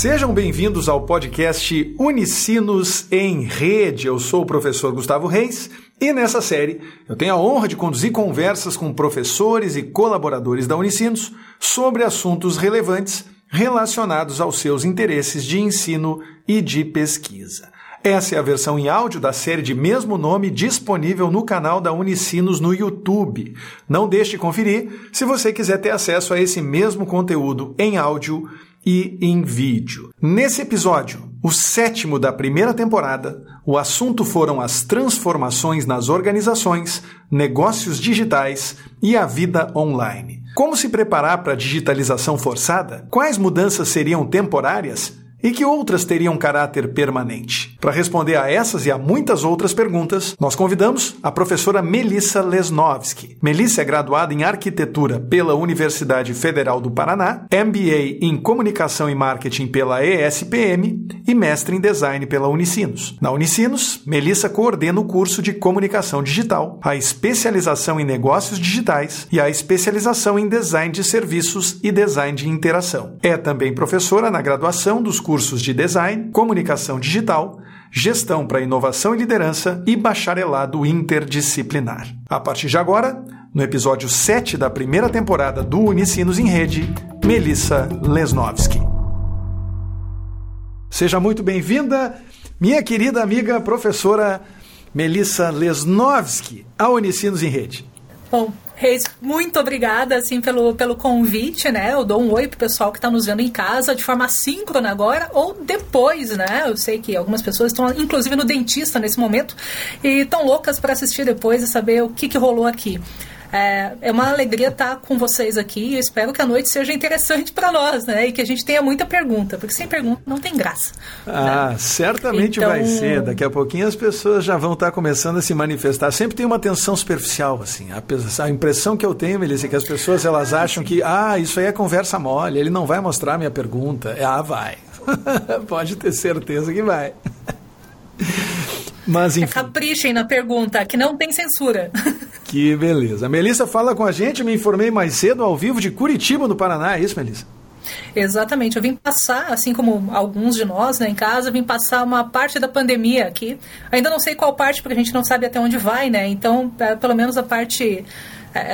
Sejam bem-vindos ao podcast Unicinos em Rede. Eu sou o professor Gustavo Reis e nessa série eu tenho a honra de conduzir conversas com professores e colaboradores da Unicinos sobre assuntos relevantes relacionados aos seus interesses de ensino e de pesquisa. Essa é a versão em áudio da série de mesmo nome disponível no canal da Unicinos no YouTube. Não deixe de conferir se você quiser ter acesso a esse mesmo conteúdo em áudio e em vídeo. Nesse episódio, o sétimo da primeira temporada, o assunto foram as transformações nas organizações, negócios digitais e a vida online. Como se preparar para a digitalização forçada? Quais mudanças seriam temporárias e que outras teriam caráter permanente? Para responder a essas e a muitas outras perguntas, nós convidamos a professora Melissa Lesnovski. Melissa é graduada em arquitetura pela Universidade Federal do Paraná, MBA em comunicação e marketing pela ESPM e mestre em design pela Unicinos. Na Unicinos, Melissa coordena o curso de comunicação digital, a especialização em negócios digitais e a especialização em design de serviços e design de interação. É também professora na graduação dos cursos de design, comunicação digital, gestão para inovação e liderança e bacharelado interdisciplinar. A partir de agora, no episódio 7 da primeira temporada do Unicinos em Rede, Melissa Lesnovski. Seja muito bem-vinda, minha querida amiga professora Melissa Lesnovski, ao Unicinos em Rede. Bom, Reis, muito obrigada assim pelo, pelo convite, né? Eu dou um oi pro pessoal que está nos vendo em casa de forma síncrona agora ou depois, né? Eu sei que algumas pessoas estão inclusive no dentista nesse momento e estão loucas para assistir depois e saber o que, que rolou aqui. É, é uma alegria estar com vocês aqui. Eu espero que a noite seja interessante para nós, né? E que a gente tenha muita pergunta, porque sem pergunta não tem graça. Ah, né? certamente então... vai ser. Daqui a pouquinho as pessoas já vão estar começando a se manifestar. Sempre tem uma tensão superficial, assim. A, a impressão que eu tenho, Melissa, é que as pessoas elas acham que, ah, isso aí é conversa mole, ele não vai mostrar minha pergunta. É, ah, vai. Pode ter certeza que vai. Mas, enfim. É caprichem na pergunta, que não tem censura. Que beleza. Melissa fala com a gente, me informei mais cedo, ao vivo de Curitiba, no Paraná, é isso, Melissa? Exatamente, eu vim passar, assim como alguns de nós né, em casa, vim passar uma parte da pandemia aqui. Ainda não sei qual parte, porque a gente não sabe até onde vai, né? Então, é, pelo menos a parte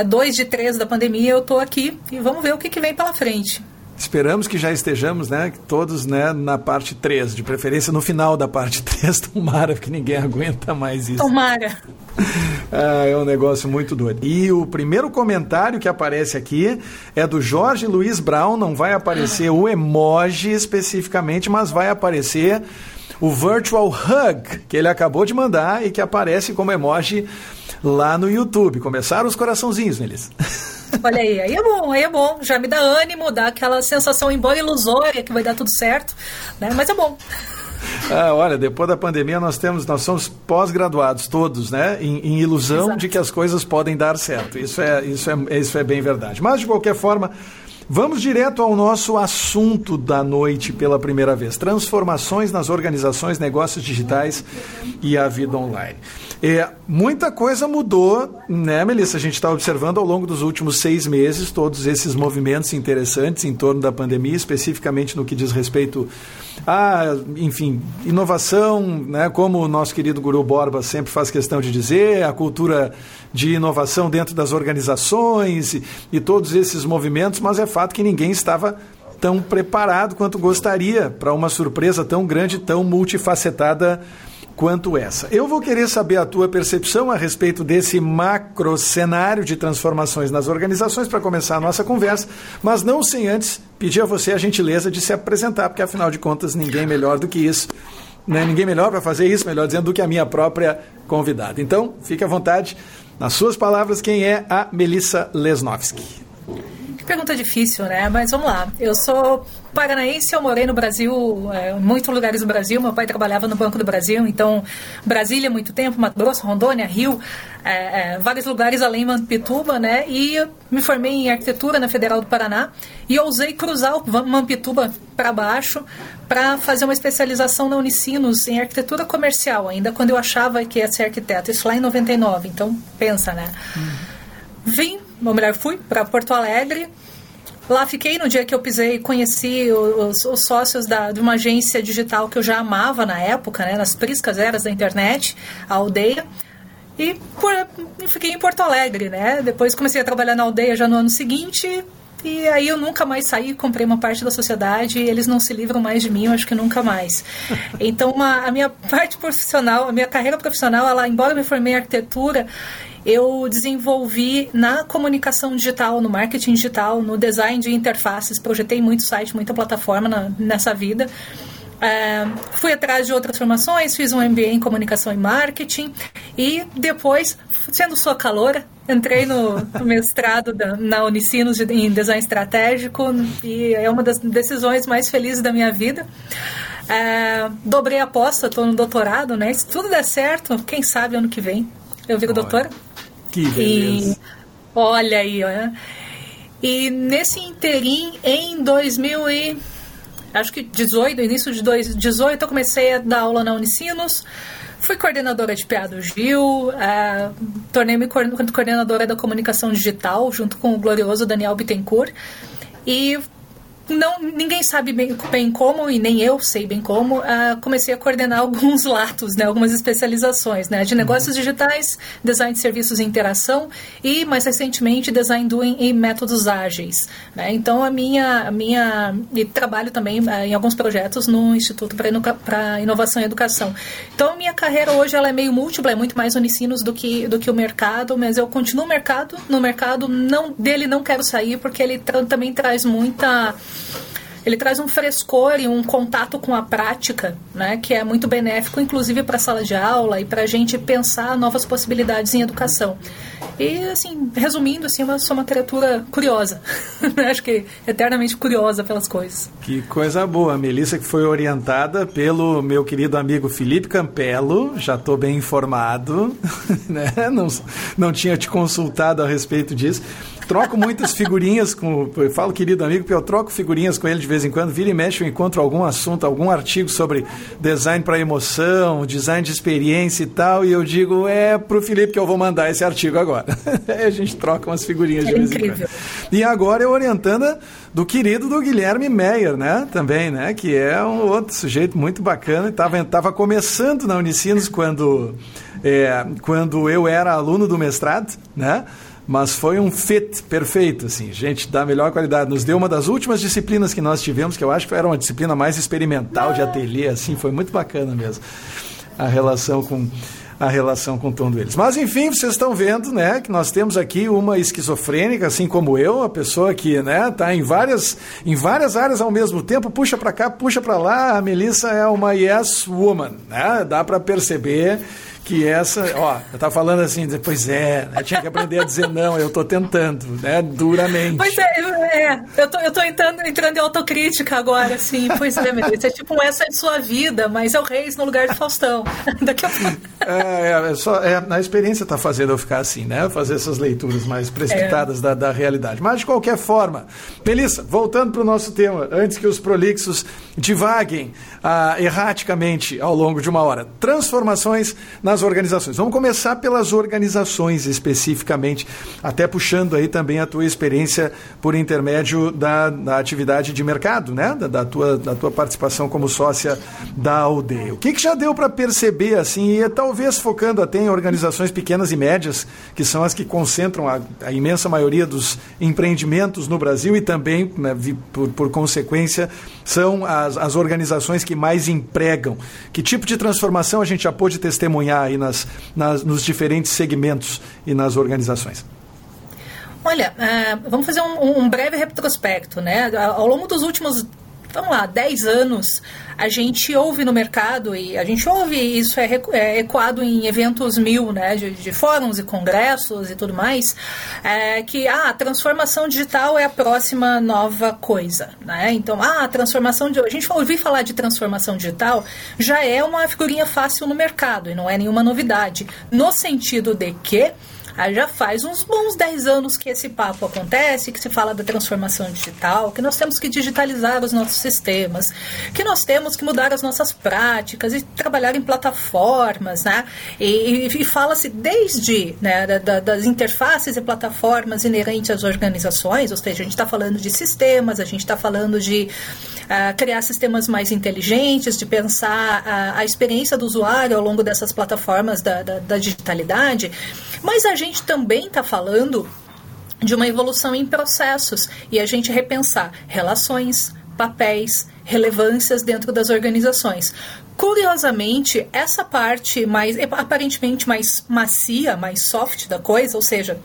2 é, de 3 da pandemia eu estou aqui e vamos ver o que, que vem pela frente. Esperamos que já estejamos, né, todos, né, na parte 3, de preferência no final da parte 3, tomara, porque ninguém aguenta mais isso. Tomara. Ah, é um negócio muito doido. E o primeiro comentário que aparece aqui é do Jorge Luiz Brown, não vai aparecer o emoji especificamente, mas vai aparecer o virtual hug que ele acabou de mandar e que aparece como emoji lá no YouTube. Começaram os coraçãozinhos, Melissa. Olha aí, aí é bom, aí é bom. Já me dá ânimo, dá aquela sensação, embora ilusória, que vai dar tudo certo, né? Mas é bom. Ah, olha, depois da pandemia nós temos, nós somos pós-graduados todos, né? Em, em ilusão Exato. de que as coisas podem dar certo. Isso é, isso é, isso é bem verdade. Mas de qualquer forma, Vamos direto ao nosso assunto da noite pela primeira vez: transformações nas organizações, negócios digitais e a vida online. É, muita coisa mudou, né, Melissa? A gente está observando ao longo dos últimos seis meses todos esses movimentos interessantes em torno da pandemia, especificamente no que diz respeito a, enfim, inovação, né, como o nosso querido Guru Borba sempre faz questão de dizer, a cultura de inovação dentro das organizações e, e todos esses movimentos, mas é fato que ninguém estava tão preparado quanto gostaria para uma surpresa tão grande, tão multifacetada quanto essa. Eu vou querer saber a tua percepção a respeito desse macro cenário de transformações nas organizações para começar a nossa conversa, mas não sem antes pedir a você a gentileza de se apresentar, porque afinal de contas ninguém melhor do que isso. Né? Ninguém melhor para fazer isso, melhor dizendo, do que a minha própria convidada. Então, fique à vontade. Nas suas palavras, quem é a Melissa Lesnovski? Pergunta difícil, né? Mas vamos lá. Eu sou paranaense, eu morei no Brasil, é, em muitos lugares do Brasil. Meu pai trabalhava no Banco do Brasil, então Brasília muito tempo, Mato Grosso, Rondônia, Rio, é, é, vários lugares além de Mampituba, né? E me formei em arquitetura na Federal do Paraná e ousei cruzar o Mampituba para baixo para fazer uma especialização na Unicinos em arquitetura comercial, ainda quando eu achava que ia ser arquiteto. Isso lá em 99, então pensa, né? Uhum. Vim ou melhor, fui para Porto Alegre Lá fiquei no dia que eu pisei, conheci os, os sócios da, de uma agência digital que eu já amava na época, né, nas priscas eras da internet, a aldeia. E por, fiquei em Porto Alegre, né? Depois comecei a trabalhar na aldeia já no ano seguinte. E aí eu nunca mais saí, comprei uma parte da sociedade e eles não se livram mais de mim, eu acho que nunca mais. Então uma, a minha parte profissional, a minha carreira profissional, ela, embora eu me formei em arquitetura, eu desenvolvi na comunicação digital, no marketing digital, no design de interfaces, projetei muito site, muita plataforma na, nessa vida. É, fui atrás de outras formações, fiz um MBA em comunicação e marketing e depois, sendo sua caloura, entrei no, no mestrado da, na Unicinos em design estratégico e é uma das decisões mais felizes da minha vida. É, dobrei a aposta, estou no doutorado, né? Se tudo der certo, quem sabe ano que vem eu viro doutora. Que beleza. E, olha aí, olha. E nesse interim, em 2000 e acho que 18, início de 2018, eu comecei a dar aula na Unicinos. Fui coordenadora de PA do Gil, uh, tornei-me coordenadora da comunicação digital, junto com o glorioso Daniel Bittencourt. E não, ninguém sabe bem, bem, como, e nem eu sei bem como, uh, comecei a coordenar alguns latos, né, algumas especializações, né, de uhum. negócios digitais, design de serviços e interação e, mais recentemente, design doing e métodos ágeis. Né? Então, a minha, a minha e trabalho também uh, em alguns projetos no Instituto para Inovação e Educação. Então, a minha carreira hoje ela é meio múltipla, é muito mais unicinos do que, do que o mercado, mas eu continuo no mercado, no mercado não, dele não quero sair porque ele tra também traz muita ele traz um frescor e um contato com a prática, né, que é muito benéfico, inclusive para a sala de aula e para a gente pensar novas possibilidades em educação. E, assim, resumindo, assim, sou uma criatura curiosa. Acho que eternamente curiosa pelas coisas. Que coisa boa. A Melissa que foi orientada pelo meu querido amigo Felipe Campelo, já estou bem informado, né? não, não tinha te consultado a respeito disso troco muitas figurinhas com. Eu falo, querido amigo, porque eu troco figurinhas com ele de vez em quando. Vira e mexe, eu encontro algum assunto, algum artigo sobre design para emoção, design de experiência e tal. E eu digo, é pro Felipe que eu vou mandar esse artigo agora. a gente troca umas figurinhas é de vez incrível. em quando. E agora eu orientando do querido do Guilherme Meyer, né? Também, né? Que é um outro sujeito muito bacana. Estava tava começando na Unicinos quando, é, quando eu era aluno do mestrado, né? Mas foi um fit perfeito, assim, gente da melhor qualidade. Nos deu uma das últimas disciplinas que nós tivemos, que eu acho que era uma disciplina mais experimental de ateliê, assim, foi muito bacana mesmo a relação com a relação com todo eles. Mas enfim, vocês estão vendo, né, que nós temos aqui uma esquizofrênica, assim como eu, a pessoa que, né, tá em várias em várias áreas ao mesmo tempo, puxa para cá, puxa para lá. A Melissa é uma yes woman, né? Dá para perceber que essa, ó, eu tava falando assim, pois é, eu tinha que aprender a dizer não, eu tô tentando, né, duramente. Pois é, eu, é, eu tô, eu tô entrando, entrando em autocrítica agora, assim, pois é, Melissa, é tipo essa é sua vida, mas é o Reis no lugar de Faustão, daqui a pouco. É, é, é só, é, a experiência tá fazendo eu ficar assim, né, fazer essas leituras mais precipitadas é. da, da realidade, mas de qualquer forma, Melissa, voltando para o nosso tema, antes que os prolixos divaguem ah, erraticamente ao longo de uma hora, transformações na nas organizações. Vamos começar pelas organizações especificamente, até puxando aí também a tua experiência por intermédio da, da atividade de mercado, né? Da, da, tua, da tua participação como sócia da aldeia. O que, que já deu para perceber assim, e talvez focando até em organizações pequenas e médias, que são as que concentram a, a imensa maioria dos empreendimentos no Brasil e também, né, por, por consequência, são as, as organizações que mais empregam. Que tipo de transformação a gente já pôde testemunhar aí nas, nas, nos diferentes segmentos e nas organizações? Olha, uh, vamos fazer um, um, breve retrospecto. Né? Ao longo dos últimos, vamos lá, 10 anos, a gente ouve no mercado, e a gente ouve, isso é, é ecoado em eventos mil, né, de, de, fóruns e congressos e tudo mais, é, que ah, a transformação digital é a próxima nova coisa. Né? Então, ah, a transformação de. A gente ouvir falar de transformação digital já é uma figurinha fácil no mercado e não é nenhuma novidade. No sentido de que Ah, já faz uns bons 10 anos que esse papo acontece, que se fala da transformação digital, que nós temos que digitalizar os nossos sistemas, que nós temos que mudar as nossas práticas e trabalhar em plataformas, né? E, e, e fala-se desde né, da, das interfaces e plataformas inerentes às organizações, ou seja, a gente está falando de sistemas, a gente está falando de uh, criar sistemas mais inteligentes, de pensar a, a, experiência do usuário ao longo dessas plataformas da, da, da digitalidade, mas a gente também está falando de uma evolução em processos e a gente repensar relações, papéis, relevâncias dentro das organizações. Curiosamente, essa parte mais aparentemente mais macia, mais soft da coisa, ou seja,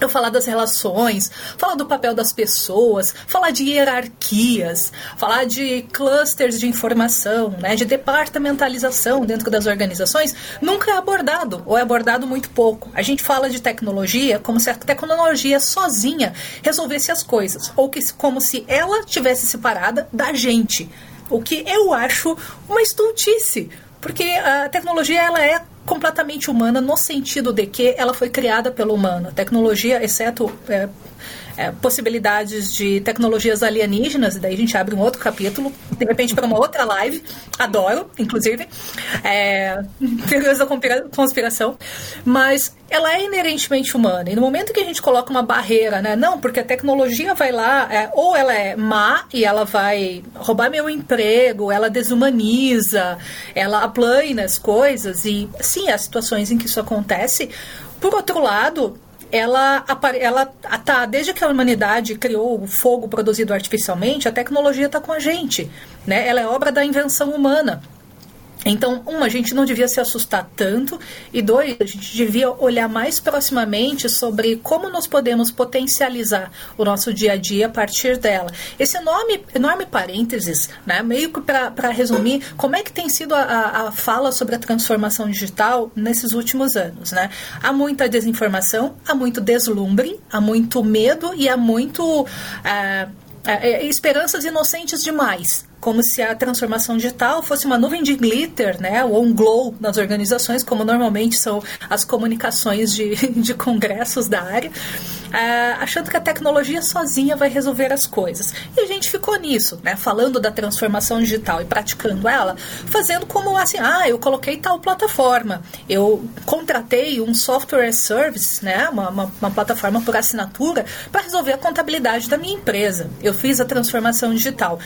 eu falar das relações, falar do papel das pessoas, falar de hierarquias, falar de clusters de informação, né, de departamentalização dentro das organizações, nunca é abordado ou é abordado muito pouco. A gente fala de tecnologia como se a tecnologia sozinha resolvesse as coisas, ou que, como se ela tivesse separada da gente. O que eu acho uma estultice, porque a tecnologia ela é completamente humana no sentido de que ela foi criada pelo humano. A tecnologia, exceto é, é, possibilidades de tecnologias alienígenas, e daí a gente abre um outro capítulo, de repente para uma outra live, adoro, inclusive, é, teorias da conspiração, mas ela é inerentemente humana. E no momento que a gente coloca uma barreira, né? Não, porque a tecnologia vai lá, é, ou ela é má e ela vai roubar meu emprego, ela desumaniza, ela aplana as coisas, e sim, há situações em que isso acontece. Por outro lado, ela ela tá desde que a humanidade criou o fogo produzido artificialmente, a tecnologia está com a gente, né? Ela é obra da invenção humana. Então, um, a gente não devia se assustar tanto, e dois, a gente devia olhar mais proximamente sobre como nós podemos potencializar o nosso dia a dia a partir dela. Esse enorme, enorme parênteses, né, meio que para resumir, como é que tem sido a, a, fala sobre a transformação digital nesses últimos anos. Né? Há muita desinformação, há muito deslumbre, há muito medo e há muito. É, é, esperanças inocentes demais como se a transformação digital fosse uma nuvem de glitter, né, ou um glow nas organizações, como normalmente são as comunicações de, de congressos da área, é, achando que a tecnologia sozinha vai resolver as coisas. E a gente ficou nisso, né, falando da transformação digital e praticando ela, fazendo como assim, ah, eu coloquei tal plataforma, eu contratei um software service, né, uma, uma, uma plataforma por assinatura, para resolver a contabilidade da minha empresa. Eu fiz a transformação digital.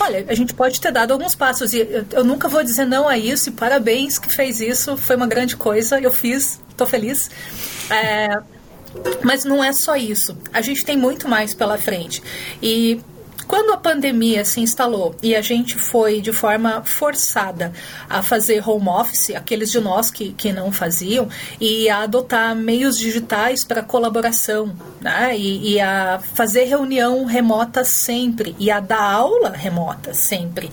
Olha, a gente pode ter dado alguns passos e eu, eu nunca vou dizer não a isso e parabéns que fez isso, foi uma grande coisa, eu fiz, estou feliz. É, mas não é só isso. A gente tem muito mais pela frente. E quando a pandemia se instalou e a gente foi de forma forçada a fazer home office, aqueles de nós que, que não faziam, e a adotar meios digitais para colaboração, né? e, e a fazer reunião remota sempre, e a dar aula remota sempre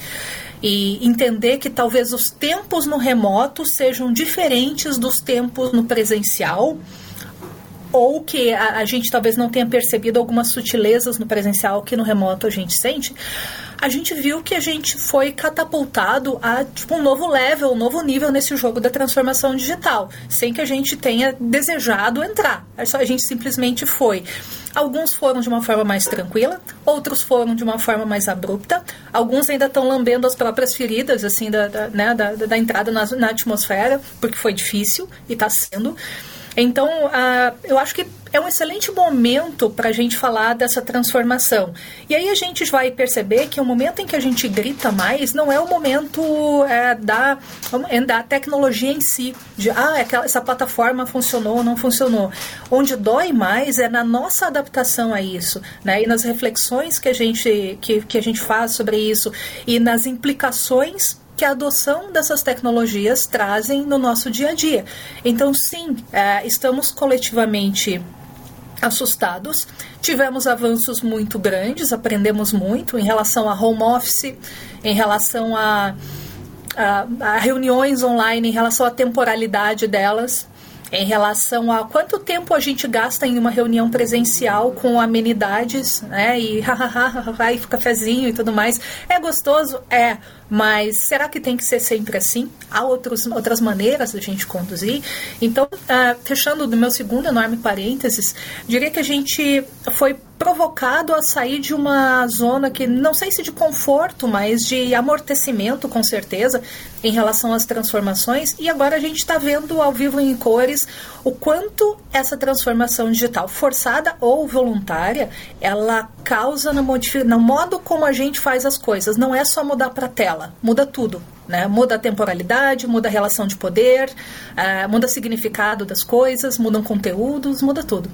e entender que talvez os tempos no remoto sejam diferentes dos tempos no presencial ou que a, a, gente talvez não tenha percebido algumas sutilezas no presencial que no remoto a gente sente, a gente viu que a gente foi catapultado a tipo, um novo level, um novo nível nesse jogo da transformação digital, sem que a gente tenha desejado entrar. A gente simplesmente foi. Alguns foram de uma forma mais tranquila, outros foram de uma forma mais abrupta, alguns ainda estão lambendo as próprias feridas, assim, da, da, né, da, da entrada na, na atmosfera, porque foi difícil e está sendo. Então, uh, eu acho que é um excelente momento para a gente falar dessa transformação. E aí a gente vai perceber que o momento em que a gente grita mais não é o momento é, da, é da tecnologia em si, de ah, aquela, essa plataforma funcionou ou não funcionou. Onde dói mais é na nossa adaptação a isso, né? E nas reflexões que a gente, que, que a gente faz sobre isso e nas implicações que a adoção dessas tecnologias trazem no nosso dia a dia. Então, sim, é, estamos coletivamente assustados. Tivemos avanços muito grandes, aprendemos muito em relação a home office, em relação a, a, a reuniões online, em relação à temporalidade delas em relação a quanto tempo a gente gasta em uma reunião presencial com amenidades, né? E hahaha, e cafezinho e tudo mais. É gostoso? É Mas será que tem que ser sempre assim? Há outros, outras maneiras de a gente conduzir? Então, uh, fechando do meu segundo enorme parênteses, diria que a gente foi provocado a sair de uma zona que não sei se de conforto, mas de amortecimento, com certeza, em relação às transformações. E agora a gente está vendo ao vivo em cores o quanto essa transformação digital, forçada ou voluntária, ela causa no, no modo como a gente faz as coisas. Não é só mudar para a muda tudo. Né? Muda a temporalidade, muda a relação de poder, uh, muda o significado das coisas, mudam conteúdos, muda tudo.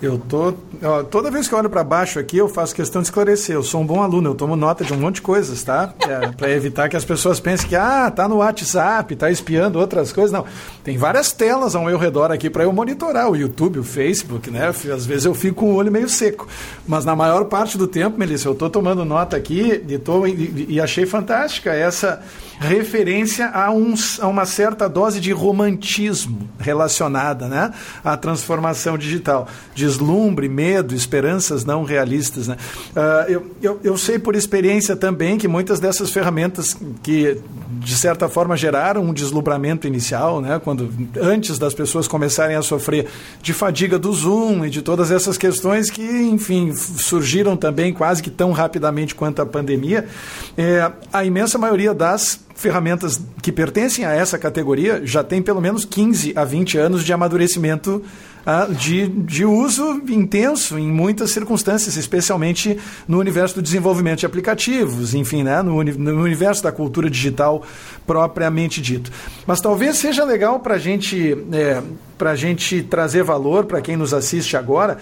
Eu tô. Ó, toda vez que eu olho para baixo aqui, eu faço questão de esclarecer. Eu sou um bom aluno, eu tomo nota de um monte de coisas, tá? É, para evitar que as pessoas pensem que, ah, tá no WhatsApp, tá espiando outras coisas. Não. Tem várias telas ao meu redor aqui para eu monitorar. O YouTube, o Facebook, né? Às vezes eu fico com o olho meio seco. Mas na maior parte do tempo, Melissa, eu tô tomando nota aqui e, tô, e, e achei fantástica essa referência a, um, a uma certa dose de romantismo relacionada né, à transformação digital. Deslumbre, medo, esperanças não realistas. Né? Uh, eu, eu, eu sei por experiência também que muitas dessas ferramentas que, de certa forma, geraram um deslumbramento inicial, né, quando antes das pessoas começarem a sofrer de fadiga do Zoom e de todas essas questões que, enfim, surgiram também quase que tão rapidamente quanto a pandemia, é, a imensa maioria das ferramentas que pertencem a essa categoria já tem pelo menos 15 a 20 anos de amadurecimento de, de uso intenso em muitas circunstâncias, especialmente no universo do desenvolvimento de aplicativos, enfim, né, no, no universo da cultura digital propriamente dito. Mas talvez seja legal para gente, é, a gente trazer valor para quem nos assiste agora,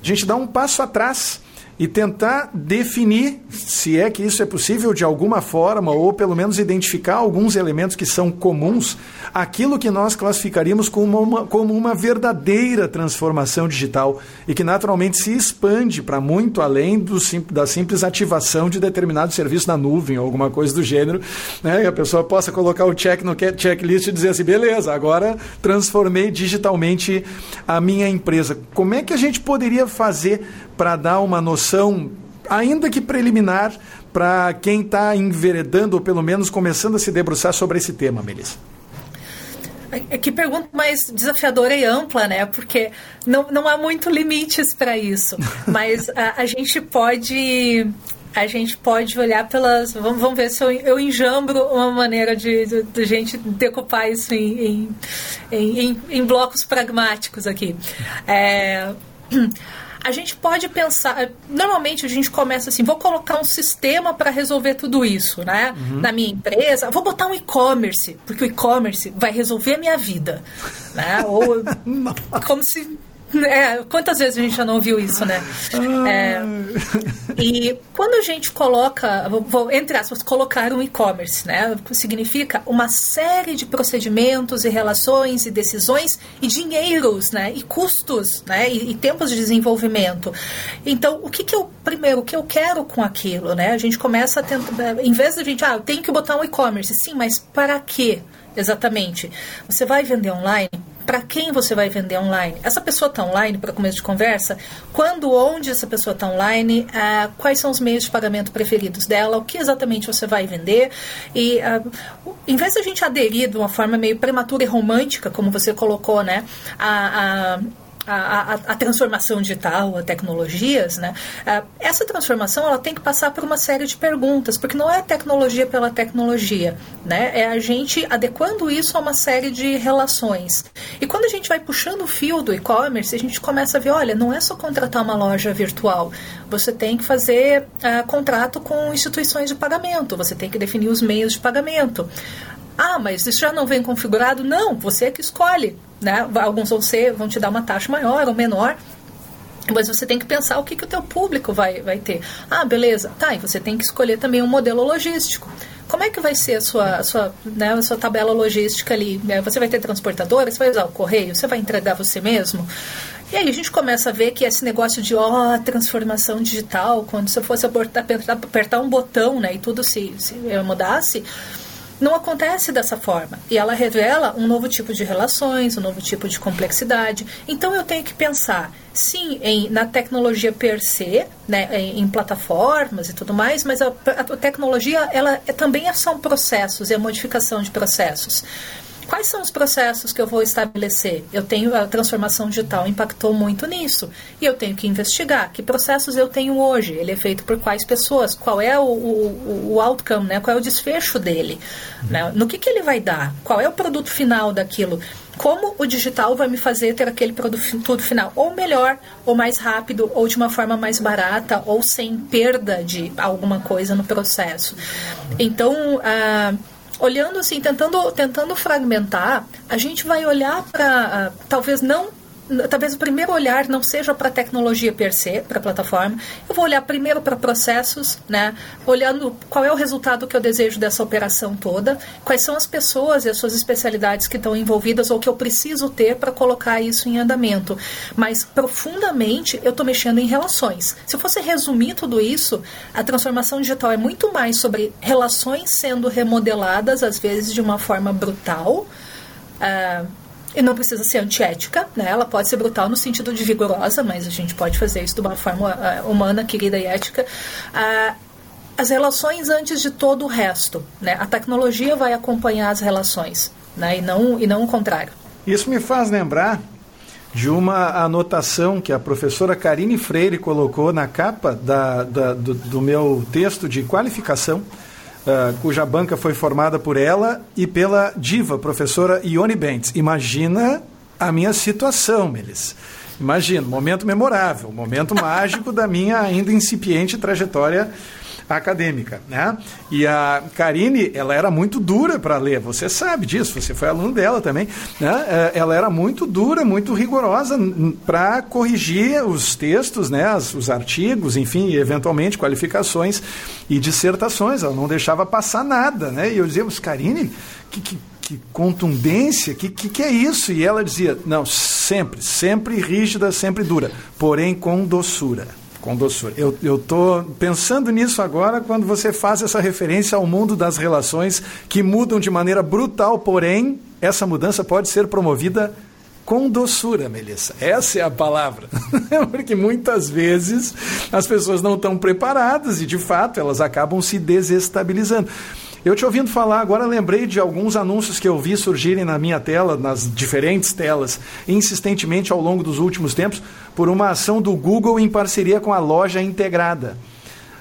a gente dar um passo atrás e tentar definir, se é que isso é possível de alguma forma, ou pelo menos identificar alguns elementos que são comuns, aquilo que nós classificaríamos como uma, como uma verdadeira transformação digital e que naturalmente se expande para muito além do, da simples ativação de determinado serviço na nuvem ou alguma coisa do gênero, né? e a pessoa possa colocar o check no checklist e dizer assim: beleza, agora transformei digitalmente a minha empresa. Como é que a gente poderia fazer para dar uma noção, ainda que preliminar, para quem está enveredando ou pelo menos começando a se debruçar sobre esse tema, Melissa? É, é que pergunta mais desafiadora e ampla, né? Porque não, não há muito limites para isso. Mas a, a, gente pode. A gente pode olhar pelas. Vamos, vamos ver se eu, eu enjambro uma maneira de, de, de gente decupar isso em, em, em, em blocos pragmáticos aqui. É, a gente pode pensar. Normalmente a gente começa assim: vou colocar um sistema para resolver tudo isso, né? Uhum. Na minha empresa, vou botar um e-commerce, porque o e-commerce vai resolver a minha vida, né? Ou como se é, quantas vezes a gente já não ouviu isso, né? É, e quando a gente coloca, vou, entre aspas, colocar um e-commerce, né? Significa uma série de procedimentos e relações e decisões e dinheiros, né? E custos, né? E, e tempos de desenvolvimento. Então, o que que eu, primeiro, o que eu quero com aquilo, né? A gente começa a tentar, em vez da gente, ah, tenho que botar um e-commerce, sim, mas para quê? Exatamente. Você vai vender online? Para quem você vai vender online. Essa pessoa está online, para começo de conversa, quando, onde essa pessoa está online, uh, quais são os meios de pagamento preferidos dela, o que exatamente você vai vender. E uh, em vez de a gente aderir de uma forma meio prematura e romântica, como você colocou, né, a, a a, a, a, transformação digital, a tecnologias, né? Essa transformação ela tem que passar por uma série de perguntas, porque não é tecnologia pela tecnologia, né? É a gente adequando isso a uma série de relações. E quando a gente vai puxando o fio do e-commerce, a gente começa a ver, olha, não é só contratar uma loja virtual, você tem que fazer uh, contrato com instituições de pagamento, você tem que definir os meios de pagamento. Ah, mas isso já não vem configurado? Não, você é que escolhe. Né? Alguns vão, ser, vão te dar uma taxa maior ou menor. Mas você tem que pensar o que, que o teu público vai, vai ter. Ah, beleza. Tá, e você tem que escolher também um modelo logístico. Como é que vai ser a sua, a sua, né, a sua tabela logística ali? É, você vai ter transportadora? Você vai usar o correio? Você vai entregar você mesmo? E aí a gente começa a ver que esse negócio de ó, oh, transformação digital, quando você fosse apertar, apertar um botão né, e tudo se, se mudasse, não acontece dessa forma. E ela revela um novo tipo de relações, um novo tipo de complexidade. Então eu tenho que pensar, sim, em, na tecnologia per se, né, em, em plataformas e tudo mais, mas a, a tecnologia ela é, também são processos, é a modificação de processos. Quais são os processos que eu vou estabelecer? Eu tenho a transformação digital impactou muito nisso e eu tenho que investigar que processos eu tenho hoje. Ele é feito por quais pessoas? Qual é o, o, o outcome? Né? Qual é o desfecho dele? Uhum. Né? No que, que ele vai dar? Qual é o produto final daquilo? Como o digital vai me fazer ter aquele produto final ou melhor, ou mais rápido, ou de uma forma mais barata, ou sem perda de alguma coisa no processo? Então, uh, olhando assim, tentando, tentando fragmentar, a gente vai olhar para, uh, talvez não talvez o primeiro olhar não seja para a tecnologia per se, para a plataforma. Eu vou olhar primeiro para processos, né? olhando qual é o resultado que eu desejo dessa operação toda, quais são as pessoas e as suas especialidades que estão envolvidas ou que eu preciso ter para colocar isso em andamento. Mas, profundamente, eu estou mexendo em relações. Se eu fosse resumir tudo isso, a transformação digital é muito mais sobre relações sendo remodeladas, às vezes de uma forma brutal. Uh, e não precisa ser antiética, né? Ela pode ser brutal no sentido de vigorosa, mas a gente pode fazer isso de uma forma uh, humana, querida e ética. Uh, as relações antes de todo o resto, né? A tecnologia vai acompanhar as relações, né? E não, e não o contrário. Isso me faz lembrar de uma anotação que a professora Karine Freire colocou na capa da, da do, do meu texto de qualificação uh, cuja banca foi formada por ela e pela diva, professora Ione Bentes. Imagina a minha situação, Melis. Imagina, momento memorável, momento mágico da minha ainda incipiente trajetória acadêmica, né? E a Karine, ela era muito dura para ler, você sabe disso, você foi aluno dela também, né? É, ela era muito dura, muito rigorosa para corrigir os textos, né? os artigos, enfim, e eventualmente qualificações e dissertações, ela não deixava passar nada, né? E eu dizia, mas Karine, que, que que contundência, que, que, que é isso? E ela dizia, não, sempre, sempre rígida, sempre dura, porém com doçura com doçura. Eu estou pensando nisso agora quando você faz essa referência ao mundo das relações que mudam de maneira brutal, porém, essa mudança pode ser promovida com doçura, Melissa. Essa é a palavra. Porque muitas vezes as pessoas não estão preparadas e, de fato, elas acabam se desestabilizando. Eu te ouvindo falar agora, lembrei de alguns anúncios que eu vi surgirem na minha tela, nas diferentes telas, insistentemente ao longo dos últimos tempos, por uma ação do Google em parceria com a loja integrada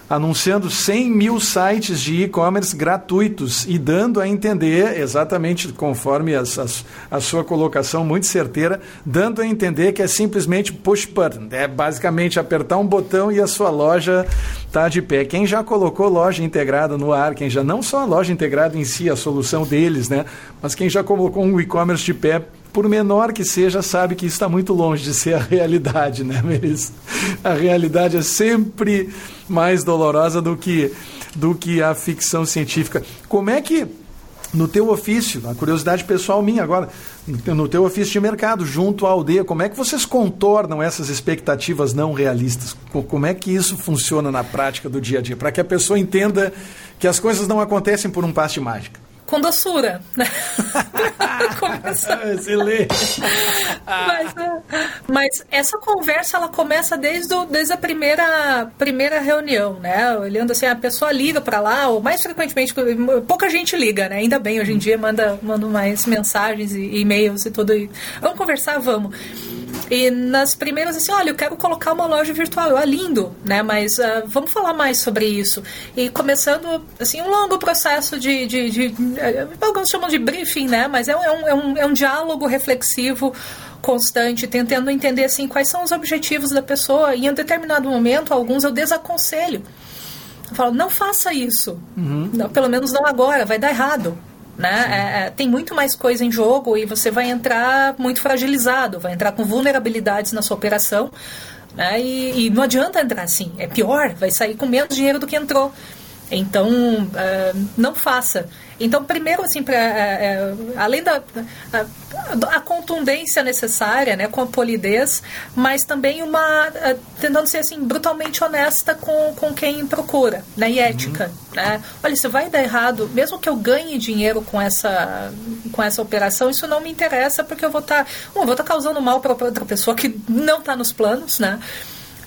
anunciando 100 mil sites de e-commerce gratuitos e dando a entender, exatamente conforme as, a sua colocação muito certeira, dando a entender que é simplesmente push button, é basicamente apertar um botão e a sua loja está de pé. Quem já colocou loja integrada no ar, quem já não só a loja integrada em si, a solução deles, né, mas quem já colocou um e-commerce de pé por menor que seja, sabe que está muito longe de ser a realidade, né, Melissa? A realidade é sempre mais dolorosa do que, do que a ficção científica. Como é que no teu ofício, a curiosidade pessoal minha agora, no teu ofício de mercado, junto à aldeia, como é que vocês contornam essas expectativas não realistas? Como é que isso funciona na prática do dia a dia? Para que a pessoa entenda que as coisas não acontecem por um passe de mágica com doçura, né? Excelente. mas, é, mas, essa conversa ela começa desde, o, desde a primeira, primeira reunião, né? Olhando assim, a pessoa liga para lá, ou mais frequentemente, pouca gente liga, né? Ainda bem, hoje em dia manda, manda mais mensagens e e-mails e tudo. Vamos conversar, vamos. E nas primeiras, assim, olha, eu quero colocar uma loja virtual. Ah, lindo, né? Mas uh, vamos falar mais sobre isso. E começando, assim, um longo processo de, de, de, de eh, alguns chamam de briefing, né? Mas é um, é um, é um diálogo reflexivo constante, tentando entender, assim, quais são os objetivos da pessoa. E em um determinado momento, alguns eu desaconselho. Eu falo, não faça isso. Uhum. Não, pelo menos não agora, vai dar errado. Né? É, é, tem muito mais coisa em jogo e você vai entrar muito fragilizado, vai entrar com vulnerabilidades na sua operação. Né? E, e, não adianta entrar assim, é pior, vai sair com menos dinheiro do que entrou. Então, uh, não faça. Então, primeiro, assim, pra, é, é, além da a, a, contundência necessária, né, com a polidez, mas também uma a, tentando ser assim brutalmente honesta com, com quem procura, né, e ética, uhum. né? Olha, se vai dar errado, mesmo que eu ganhe dinheiro com essa com essa operação, isso não me interessa porque eu vou estar, tá, um, vou estar tá causando mal para outra pessoa que não está nos planos, né?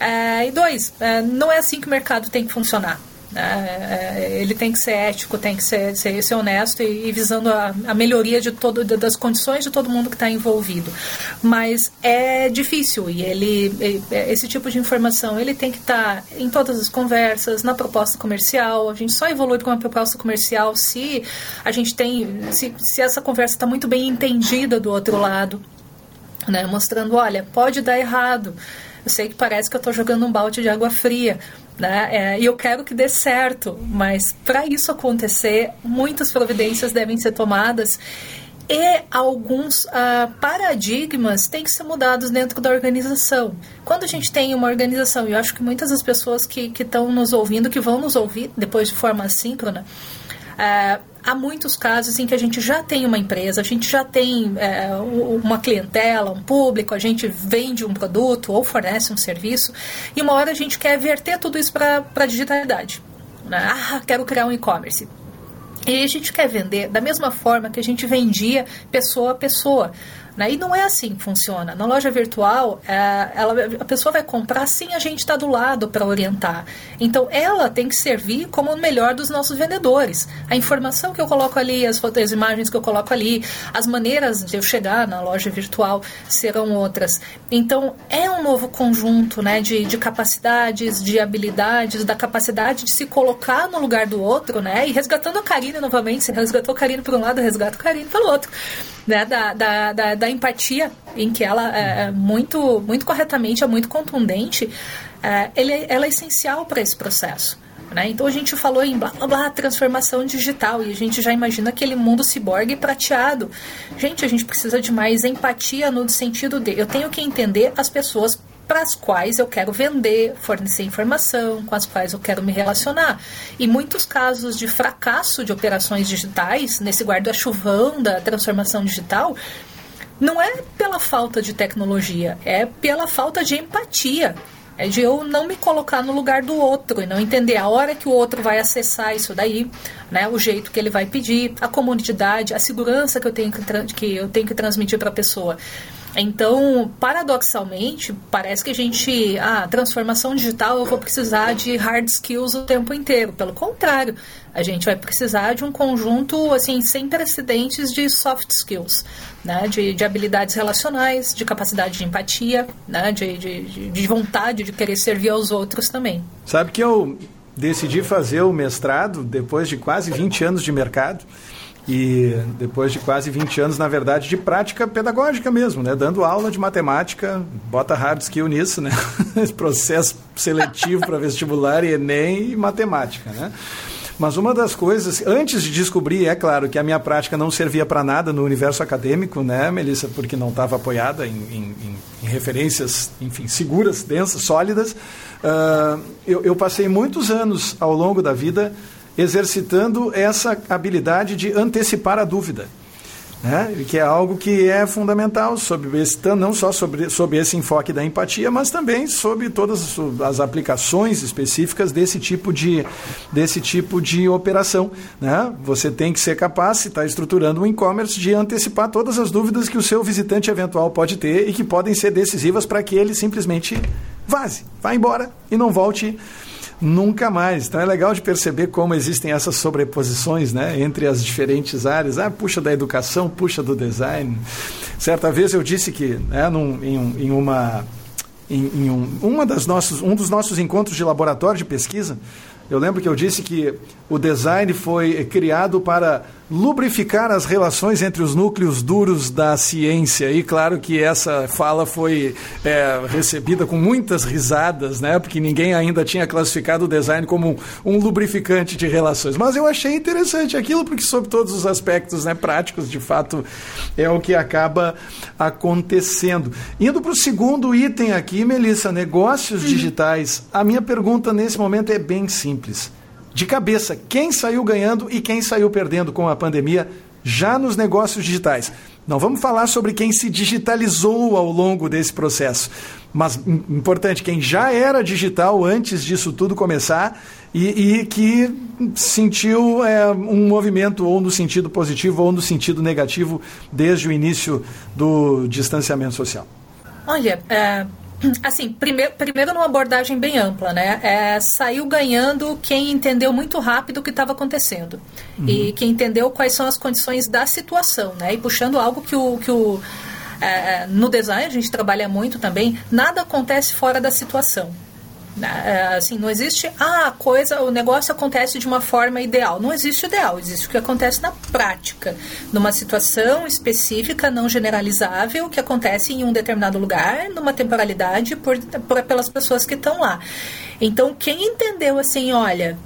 É, e dois, é, não é assim que o mercado tem que funcionar. É, é, ele tem que ser ético, tem que ser, ser, ser honesto e, e visando a, a, melhoria de todo, das condições de todo mundo que está envolvido. Mas é difícil e ele, esse tipo de informação ele tem que estar tá em todas as conversas, na proposta comercial. A gente só evolui com uma proposta comercial se a gente tem, se, se essa conversa está muito bem entendida do outro lado. Né, mostrando, olha, pode dar errado. Eu sei que parece que eu estou jogando um balde de água fria, né? É, e eu quero que dê certo, mas para isso acontecer, muitas providências devem ser tomadas e alguns uh, paradigmas têm que ser mudados dentro da organização. Quando a gente tem uma organização, e eu acho que muitas das pessoas que estão nos ouvindo, que vão nos ouvir depois de forma assíncrona, uh, há muitos casos em que a gente já tem uma empresa, a gente já tem é, uma clientela, um público, a gente vende um produto ou fornece um serviço, e uma hora a gente quer verter tudo isso para a digitalidade. Né? Ah, quero criar um e-commerce. E a gente quer vender da mesma forma que a gente vendia pessoa a pessoa. Né? E não é assim que funciona. Na loja virtual, é, ela, a pessoa vai comprar sem a gente estar tá do lado para orientar. Então, ela tem que servir como o melhor dos nossos vendedores. A informação que eu coloco ali, as, fotos, as imagens que eu coloco ali, as maneiras de eu chegar na loja virtual serão outras. Então, é um novo conjunto né, de, de capacidades, de habilidades, da capacidade de se colocar no lugar do outro, né? E resgatando a Karine novamente, se resgatou a Karine por um lado, resgata a Karine pelo outro. Né, da, da, da, da empatia, em que ela é, é muito, muito corretamente, é muito contundente, é, ele, ela é essencial para esse processo. Né? Então a gente falou em blá, blá, blá, transformação digital e a gente já imagina aquele mundo ciborgue prateado. Gente, a gente precisa de mais empatia no sentido de eu tenho que entender as pessoas para as quais eu quero vender, fornecer informação, com as quais eu quero me relacionar. E muitos casos de fracasso de operações digitais, nesse guarda-chuvão da transformação digital, não é pela falta de tecnologia, é pela falta de empatia. É de eu não me colocar no lugar do outro e não entender a hora que o outro vai acessar isso daí, né? O jeito que ele vai pedir, a comunidade, a segurança que eu tenho que, que, eu tenho que transmitir para a pessoa. Então, paradoxalmente, parece que a gente, ah, transformação digital, eu vou precisar de hard skills o tempo inteiro. Pelo contrário, a gente vai precisar de um conjunto assim sem precedentes de soft skills, né? de, de habilidades relacionais, de capacidade de empatia, né? de, de, de vontade de querer servir aos outros também. Sabe que eu decidi fazer o mestrado depois de quase 20 anos de mercado e depois de quase 20 anos, na verdade, de prática pedagógica mesmo, né? Dando aula de matemática, bota hard skill nisso, né? Esse processo seletivo para vestibular e Enem e matemática, né? Mas uma das coisas, antes de descobrir, é claro, que a minha prática não servia para nada no universo acadêmico, né, Melissa, porque não estava apoiada em, em, em, referências, enfim, seguras, densas, sólidas. Uh, eu, eu passei muitos anos ao longo da vida exercitando essa habilidade de antecipar a dúvida né? que é algo que é fundamental sobre esse, não só sobre, sobre esse enfoque da empatia, mas também sobre todas as aplicações específicas desse tipo de, desse tipo de operação. Né? Você tem que ser capaz, se está estruturando um e-commerce, de antecipar todas as dúvidas que o seu visitante eventual pode ter e que podem ser decisivas para que ele simplesmente vaze, vá embora e não volte nunca mais. Então é legal de perceber como existem essas sobreposições né, entre as diferentes áreas. Ah, puxa da educação, puxa do design. Certa vez eu disse que né, num, em, em, uma, em, em um, uma das nossos, um dos nossos encontros de laboratório de pesquisa, eu lembro que eu disse que o design foi criado para lubrificar as relações entre os núcleos duros da ciência. E claro que essa fala foi é, recebida com muitas risadas, né? Porque ninguém ainda tinha classificado o design como um, um, lubrificante de relações. Mas eu achei interessante aquilo, porque sob todos os aspectos né, práticos, de fato, é o que acaba acontecendo. Indo para o segundo item aqui, Melissa, negócios uhum. digitais. A minha pergunta nesse momento é bem simples. De cabeça quem saiu ganhando e quem saiu perdendo com a pandemia já nos negócios digitais. Não vamos falar sobre quem se digitalizou ao longo desse processo, mas importante, quem já era digital antes disso tudo começar e, e que sentiu é, um movimento ou no sentido positivo ou no sentido negativo desde o início do distanciamento social. Olha, é, assim, primeiro, primeiro numa abordagem bem ampla, né? É, saiu ganhando quem entendeu muito rápido o que estava acontecendo uhum. e quem entendeu quais são as condições da situação, né? E puxando algo que o, que o é, é no design a gente trabalha muito também, nada acontece fora da situação. Né? É, assim, não existe ah, a coisa, o negócio acontece de uma forma ideal. Não existe ideal, existe o que acontece na prática, numa situação específica, não generalizável, que acontece em um determinado lugar, numa temporalidade, por, por pelas pessoas que estão lá. Então, quem entendeu assim, olha,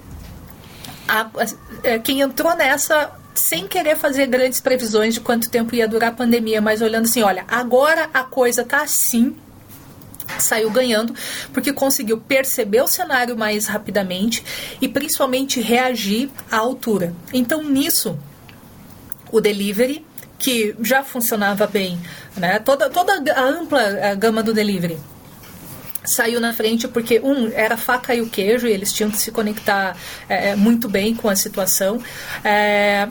a, a, é, quem entrou nessa sem querer fazer grandes previsões de quanto tempo ia durar a pandemia, mas olhando assim, olha, agora a coisa tá assim, saiu ganhando porque conseguiu perceber o cenário mais rapidamente e principalmente reagir à altura. Então nisso o delivery que já funcionava bem, né? Toda toda a ampla gama do delivery saiu na frente porque um era faca e o queijo e eles tinham que se conectar é, muito bem com a situação é,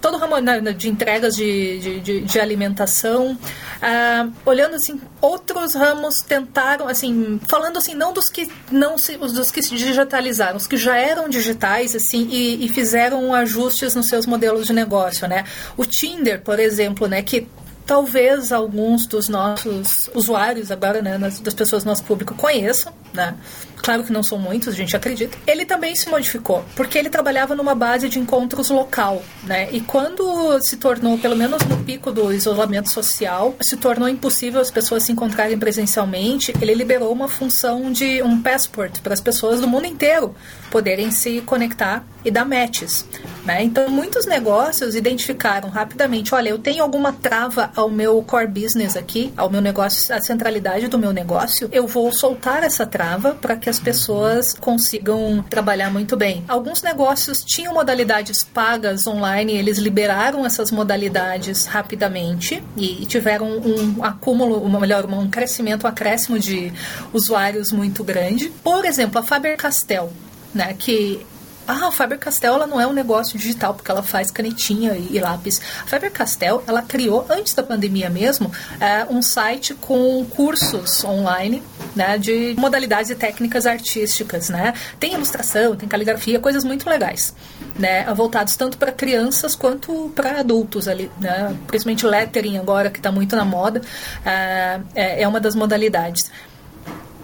todo o ramo né, de entregas de, de, de alimentação. Ah, olhando assim, outros ramos tentaram, assim, falando assim, não dos que não se, dos que se digitalizaram, os que já eram digitais, assim, e, e fizeram ajustes nos seus modelos de negócio, né? O Tinder, por exemplo, né, que talvez alguns dos nossos usuários agora, né, das pessoas do nosso público conheçam, né? Claro que não são muitos, a gente acredita. Ele também se modificou, porque ele trabalhava numa base de encontros local, né? E quando se tornou, pelo menos no pico do isolamento social, se tornou impossível as pessoas se encontrarem presencialmente, ele liberou uma função de um passport para as pessoas do mundo inteiro poderem se conectar e dar matches. Né? Então, muitos negócios identificaram rapidamente: olha, eu tenho alguma trava ao meu core business aqui, ao meu negócio, à centralidade do meu negócio, eu vou soltar essa trava para que as pessoas consigam trabalhar muito bem. Alguns negócios tinham modalidades pagas online, eles liberaram essas modalidades rapidamente e tiveram um acúmulo, ou melhor, um crescimento, um acréscimo de usuários muito grande. Por exemplo, a Faber-Castell né? Que ah, a Faber-Castell ela não é um negócio digital porque ela faz canetinha e, e lápis. A Faber-Castell ela criou antes da pandemia mesmo é, um site com cursos online, né, de modalidades e técnicas artísticas, né? Tem ilustração, tem caligrafia, coisas muito legais, né? Voltados tanto para crianças quanto para adultos ali, né? Principalmente lettering agora que está muito na moda é, é, é uma das modalidades.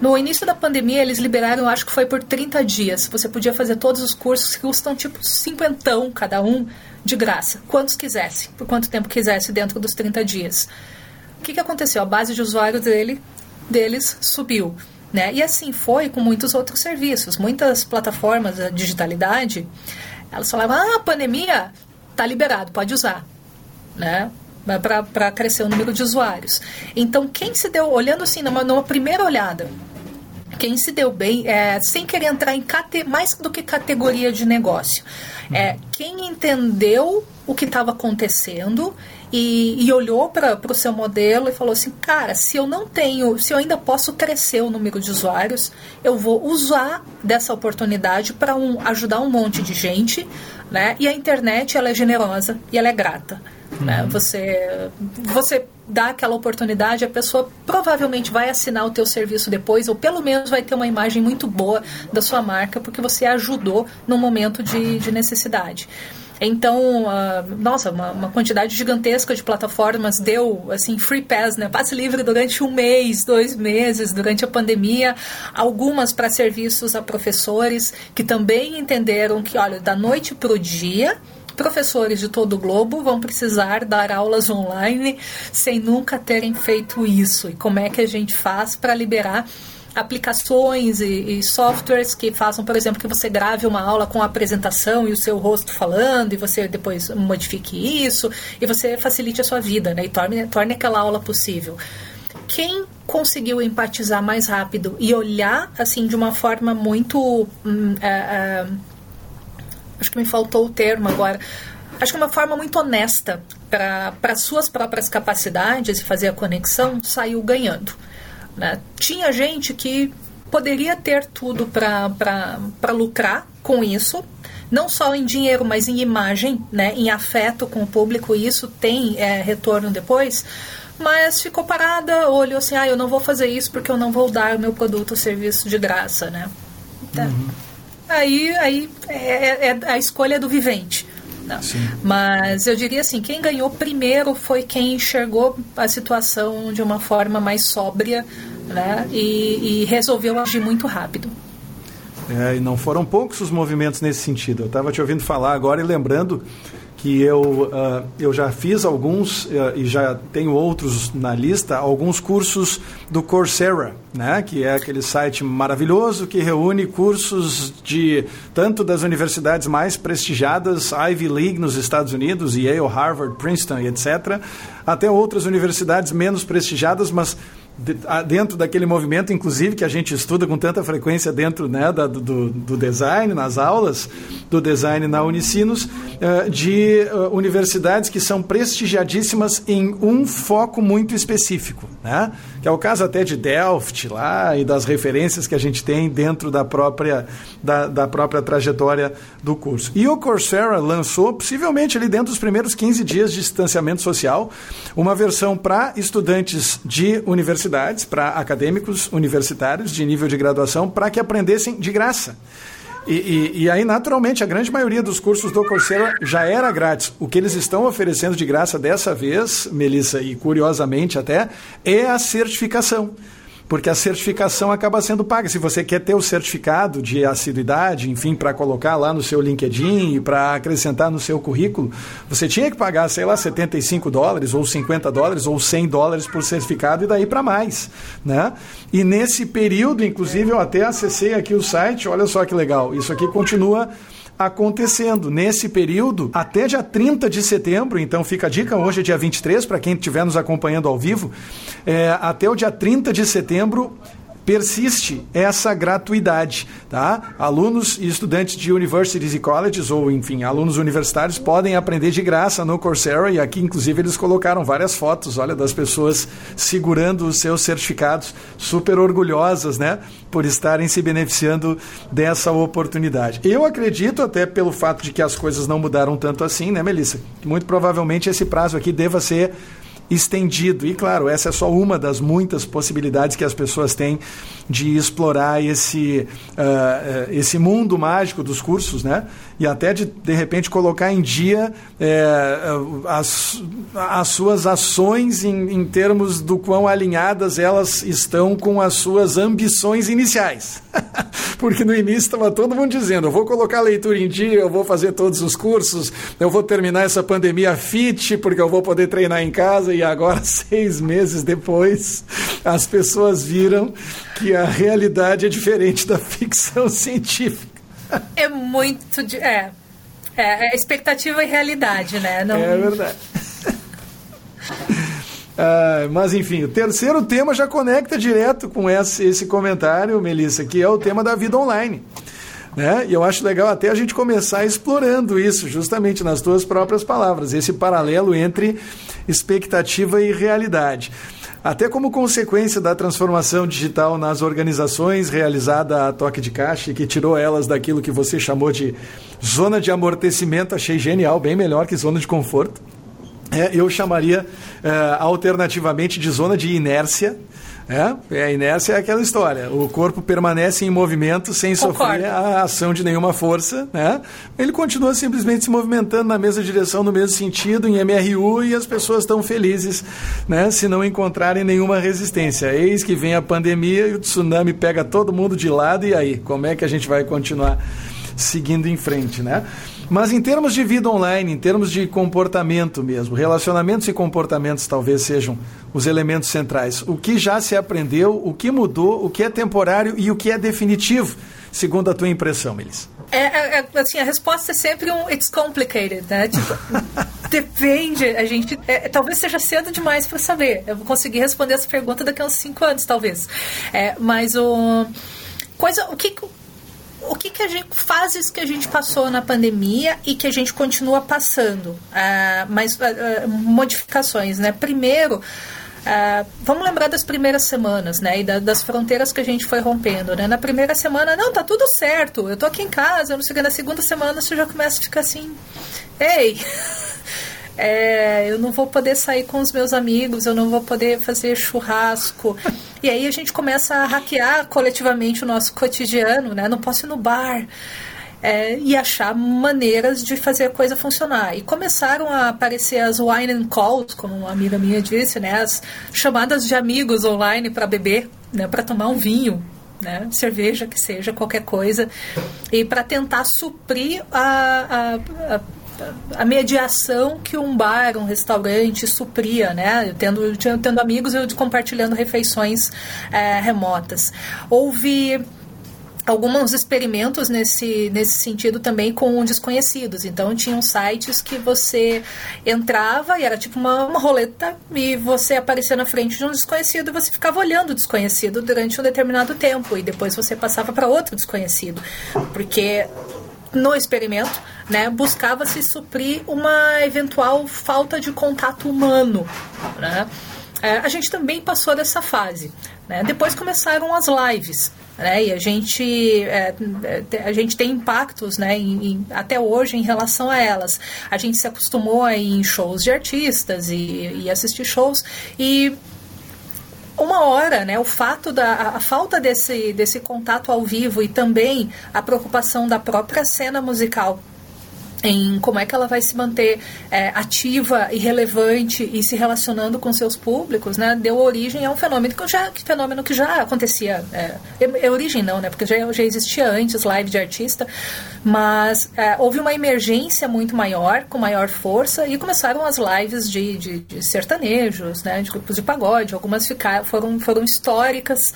No início da pandemia, eles liberaram, acho que foi por 30 dias. Você podia fazer todos os cursos que custam tipo cinquentão cada um, de graça. Quantos quisesse, por quanto tempo quisesse, dentro dos 30 dias. O que, que aconteceu? A base de usuário dele, deles subiu. Né? E assim foi com muitos outros serviços. Muitas plataformas da digitalidade, elas falavam, ah, pandemia, tá liberado, pode usar. Né? Para crescer o número de usuários. Então, quem se deu, olhando assim, numa, numa primeira olhada, quem se deu bem, é, sem querer entrar em cate, mais do que categoria de negócio, é quem entendeu o que estava acontecendo e, e olhou para o seu modelo e falou assim, cara, se eu não tenho, se eu ainda posso crescer o número de usuários, eu vou usar dessa oportunidade para um, ajudar um monte de gente, né? E a internet ela é generosa e ela é grata. Né? Uhum. Você, você dá aquela oportunidade, a pessoa provavelmente vai assinar o teu serviço depois, ou pelo menos vai ter uma imagem muito boa da sua marca, porque você ajudou num momento de, de necessidade. Então, uh, nossa, uma, uma, quantidade gigantesca de plataformas deu, assim, free pass, né? Passe livre durante um mês, dois meses, durante a pandemia. Algumas para serviços a professores que também entenderam que, olha, da noite para o dia, professores de todo o globo vão precisar dar aulas online sem nunca terem feito isso. E como é que a gente faz para liberar aplicações e, e, softwares que façam, por exemplo, que você grave uma aula com a apresentação e o seu rosto falando e você depois modifique isso e você facilite a sua vida, né? E torne, torne aquela aula possível. Quem conseguiu empatizar mais rápido e olhar assim de uma forma muito hum, é, é, acho que me faltou o termo agora, acho que uma forma muito honesta para suas próprias capacidades e fazer a conexão, saiu ganhando. Né? Tinha gente que poderia ter tudo para lucrar com isso, não só em dinheiro, mas em imagem, né, em afeto com o público, e isso tem é, retorno depois, mas ficou parada, olhou assim, ah, eu não vou fazer isso porque eu não vou dar o meu produto ou serviço de graça, né? Então, uhum. Aí, aí é, é, é, a escolha do vivente. Mas eu diria assim, quem ganhou primeiro foi quem enxergou a situação de uma forma mais sóbria né? e, e resolveu agir muito rápido. É, e não foram poucos os movimentos nesse sentido. Eu estava te ouvindo falar agora e lembrando que eu, uh, eu já fiz alguns uh, e já tenho outros na lista, alguns cursos do Coursera, né, que é aquele site maravilhoso que reúne cursos de tanto das universidades mais prestigiadas, Ivy League nos Estados Unidos, Yale, Harvard, Princeton, etc., até outras universidades menos prestigiadas, mas dentro daquele movimento, inclusive, que a gente estuda com tanta frequência dentro né, da, do, do, design, nas aulas do design na Unicinos, eh, de eh, universidades que são prestigiadíssimas em um foco muito específico, né? Que é o caso até de Delft lá e das referências que a gente tem dentro da própria, da, da própria trajetória do curso. E o Coursera lançou, possivelmente ali dentro dos primeiros 15 dias de distanciamento social, uma versão para estudantes de universidades universidades, para acadêmicos universitários de nível de graduação, para que aprendessem de graça. E, e, e, aí, naturalmente, a grande maioria dos cursos do Coursera já era grátis. O que eles estão oferecendo de graça dessa vez, Melissa, e curiosamente até, é a certificação porque a certificação acaba sendo paga. Se você quer ter o certificado de assiduidade, enfim, para colocar lá no seu LinkedIn e para acrescentar no seu currículo, você tinha que pagar, sei lá, 75 dólares, ou 50 dólares, ou 100 dólares por certificado e daí para mais. Né? E nesse período, inclusive, eu até acessei aqui o site, olha só que legal, isso aqui continua acontecendo nesse período até dia 30 de setembro. Então fica a dica, hoje é dia 23, para quem estiver nos acompanhando ao vivo, é, até o dia 30 de setembro persiste essa gratuidade, tá? Alunos e estudantes de universities e colleges ou enfim, alunos universitários podem aprender de graça no Coursera e aqui inclusive eles colocaram várias fotos, olha, das pessoas segurando os seus certificados, super orgulhosas, né, por estarem se beneficiando dessa oportunidade. Eu acredito até pelo fato de que as coisas não mudaram tanto assim, né, Melissa? Muito provavelmente esse prazo aqui deva ser estendido. E claro, essa é só uma das muitas possibilidades que as pessoas têm de explorar esse, uh, esse mundo mágico dos cursos, né? E até de, de repente, colocar em dia é, as, as suas ações em, em termos do quão alinhadas elas estão com as suas ambições iniciais. Porque no início estava todo mundo dizendo: eu vou colocar a leitura em dia, eu vou fazer todos os cursos, eu vou terminar essa pandemia fit, porque eu vou poder treinar em casa. E agora, seis meses depois, as pessoas viram que a realidade é diferente da ficção científica. É muito. De, é, é, é expectativa e realidade, né? Não... É verdade. Ah, mas enfim, o terceiro tema já conecta direto com esse, esse comentário, Melissa, que é o tema da vida online. Né? E eu acho legal até a gente começar explorando isso, justamente nas tuas próprias palavras, esse paralelo entre expectativa e realidade. Até como consequência da transformação digital nas organizações realizada a toque de caixa e que tirou elas daquilo que você chamou de zona de amortecimento, achei genial, bem melhor que zona de conforto. É, eu chamaria é, alternativamente de zona de inércia. É, é, a inércia é aquela história. O corpo permanece em movimento sem Concordo. sofrer a ação de nenhuma força. Né? Ele continua simplesmente se movimentando na mesma direção, no mesmo sentido, em MRU, e as pessoas estão felizes né, se não encontrarem nenhuma resistência. Eis que vem a pandemia e o tsunami pega todo mundo de lado, e aí? Como é que a gente vai continuar seguindo em frente? Né? Mas em termos de vida online, em termos de comportamento mesmo, relacionamentos e comportamentos talvez sejam os elementos centrais. O que já se aprendeu, o que mudou, o que é temporário e o que é definitivo, segundo a tua impressão, Melissa? É, é, é assim, a resposta é sempre um it's complicated, né? Tipo, depende, a gente. É, talvez seja cedo demais para saber. Eu vou conseguir responder essa pergunta daqui a uns cinco anos, talvez. É, mas o. Coisa. O que o que, que a gente fases que a gente passou na pandemia e que a gente continua passando, uh, mas uh, modificações, né? Primeiro, Uh, vamos lembrar das primeiras semanas, né? E da, das fronteiras que a gente foi rompendo, né? Na primeira semana, não, tá tudo certo, eu tô aqui em casa, não sei. Na segunda semana você já começa a ficar assim, ei, é, eu não vou poder sair com os meus amigos, eu não vou poder fazer churrasco. E aí a gente começa a hackear coletivamente o nosso cotidiano, né? Não posso ir no bar. É, e achar maneiras de fazer a coisa funcionar. E começaram a aparecer as wine and calls, como uma amiga minha disse, né? As chamadas de amigos online para beber, né? Para tomar um vinho, né? cerveja que seja, qualquer coisa, e para tentar suprir a, a, a a mediação que um bar, um restaurante supria, né? Eu tendo, tendo amigos, eu compartilhando refeições é, remotas. Houve alguns experimentos nesse, nesse sentido também com desconhecidos. Então, tinham sites que você entrava e era tipo uma, uma roleta e você aparecia na frente de um desconhecido e você ficava olhando o desconhecido durante um determinado tempo e depois você passava para outro desconhecido. Porque no experimento, né, buscava se suprir uma eventual falta de contato humano, né? É, a gente também passou dessa fase. Né? Depois começaram as lives. Né? E a gente, é, é a gente tem impactos né, em, em, até hoje em relação a elas. A gente se acostumou a ir em shows de artistas e, e assistir shows. E uma hora, né, o fato da a falta desse, desse contato ao vivo e também a preocupação da própria cena musical em como é que ela vai se manter é, ativa e relevante e se relacionando com seus públicos, né, deu origem a um fenômeno que já, fenômeno que já acontecia. É, é, origem não, né, porque já, já existia antes live de artista, mas é, houve uma emergência muito maior, com maior força, e começaram as lives de, de, de sertanejos, né, de grupos de pagode, algumas ficaram, foram, foram históricas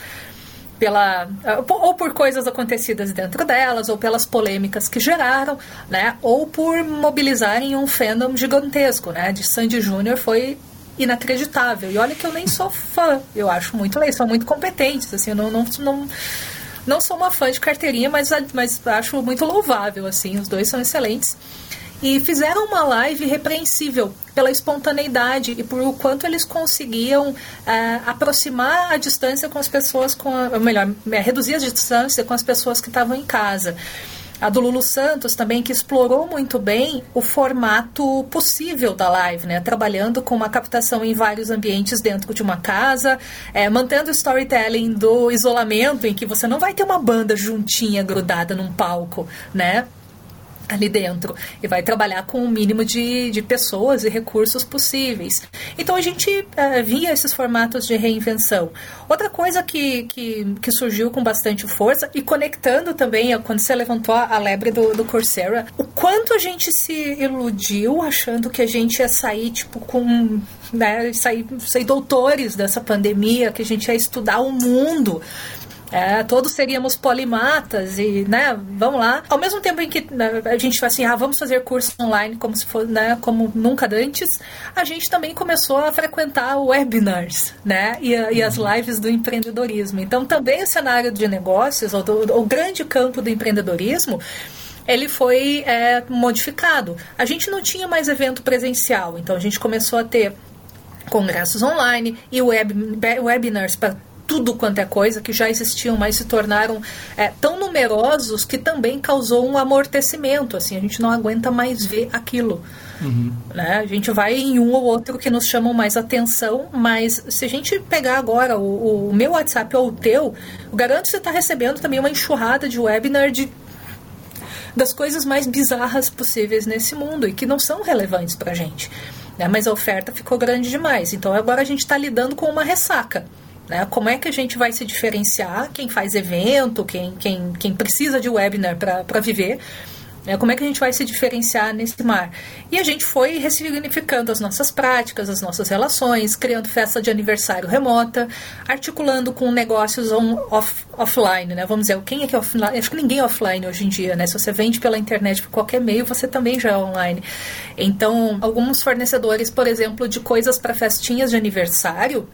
pela ou por coisas acontecidas dentro delas, ou pelas polêmicas que geraram, né? Ou por mobilizarem um fandom gigantesco, né? De Sandy Júnior foi inacreditável. E olha que eu nem sou fã, eu acho muito legal, são muito competentes, assim, não, não, não, não sou uma fã de carteirinha, mas, mas acho muito louvável, assim, os dois são excelentes e fizeram uma live repreensível pela espontaneidade e por o quanto eles conseguiam uh, aproximar a distância com as pessoas, com a, ou melhor, é, reduzir a distância com as pessoas que estavam em casa. A do Lulu Santos também, que explorou muito bem o formato possível da live, né? Trabalhando com uma captação em vários ambientes dentro de uma casa, é, mantendo o storytelling do isolamento, em que você não vai ter uma banda juntinha, grudada num palco, né? Ali dentro e vai trabalhar com o mínimo de, de pessoas e recursos possíveis. Então a gente uh, via esses formatos de reinvenção. Outra coisa que, que, que, surgiu com bastante força e conectando também quando você levantou a lebre do, do Coursera, o quanto a gente se iludiu achando que a gente ia sair tipo com né, sair, sair doutores dessa pandemia, que a gente ia estudar o mundo é, todos seríamos polimatas e, né, vamos lá. Ao mesmo tempo em que né, a gente vai assim, ah, vamos fazer curso online como se for, né, como nunca antes, a gente também começou a frequentar webinars, né, e, e as uhum. lives do empreendedorismo. Então, também o cenário de negócios, ou do, o grande campo do empreendedorismo, ele foi é, modificado. A gente não tinha mais evento presencial, então a gente começou a ter congressos online e web, webinars para tudo quanto é coisa que já existiam, mas se tornaram é, tão numerosos que também causou um amortecimento. Assim, a gente não aguenta mais ver aquilo. Uhum. Né? A gente vai em um ou outro que nos chamam mais atenção, mas se a gente pegar agora o, o meu WhatsApp ou o teu, eu garanto que você está recebendo também uma enxurrada de webinar de das coisas mais bizarras possíveis nesse mundo e que não são relevantes para a gente. Né? Mas a oferta ficou grande demais. Então agora a gente está lidando com uma ressaca. Né? Como é que a gente vai se diferenciar? Quem faz evento, quem, quem, quem precisa de webinar para viver, né? como é que a gente vai se diferenciar nesse mar? E a gente foi ressignificando as nossas práticas, as nossas relações, criando festa de aniversário remota, articulando com negócios on, off, offline, né? Vamos dizer, quem é que é offline? Acho que ninguém é offline hoje em dia, né? Se você vende pela internet por qualquer meio, você também já é online. Então, alguns fornecedores, por exemplo, de coisas para festinhas de aniversário,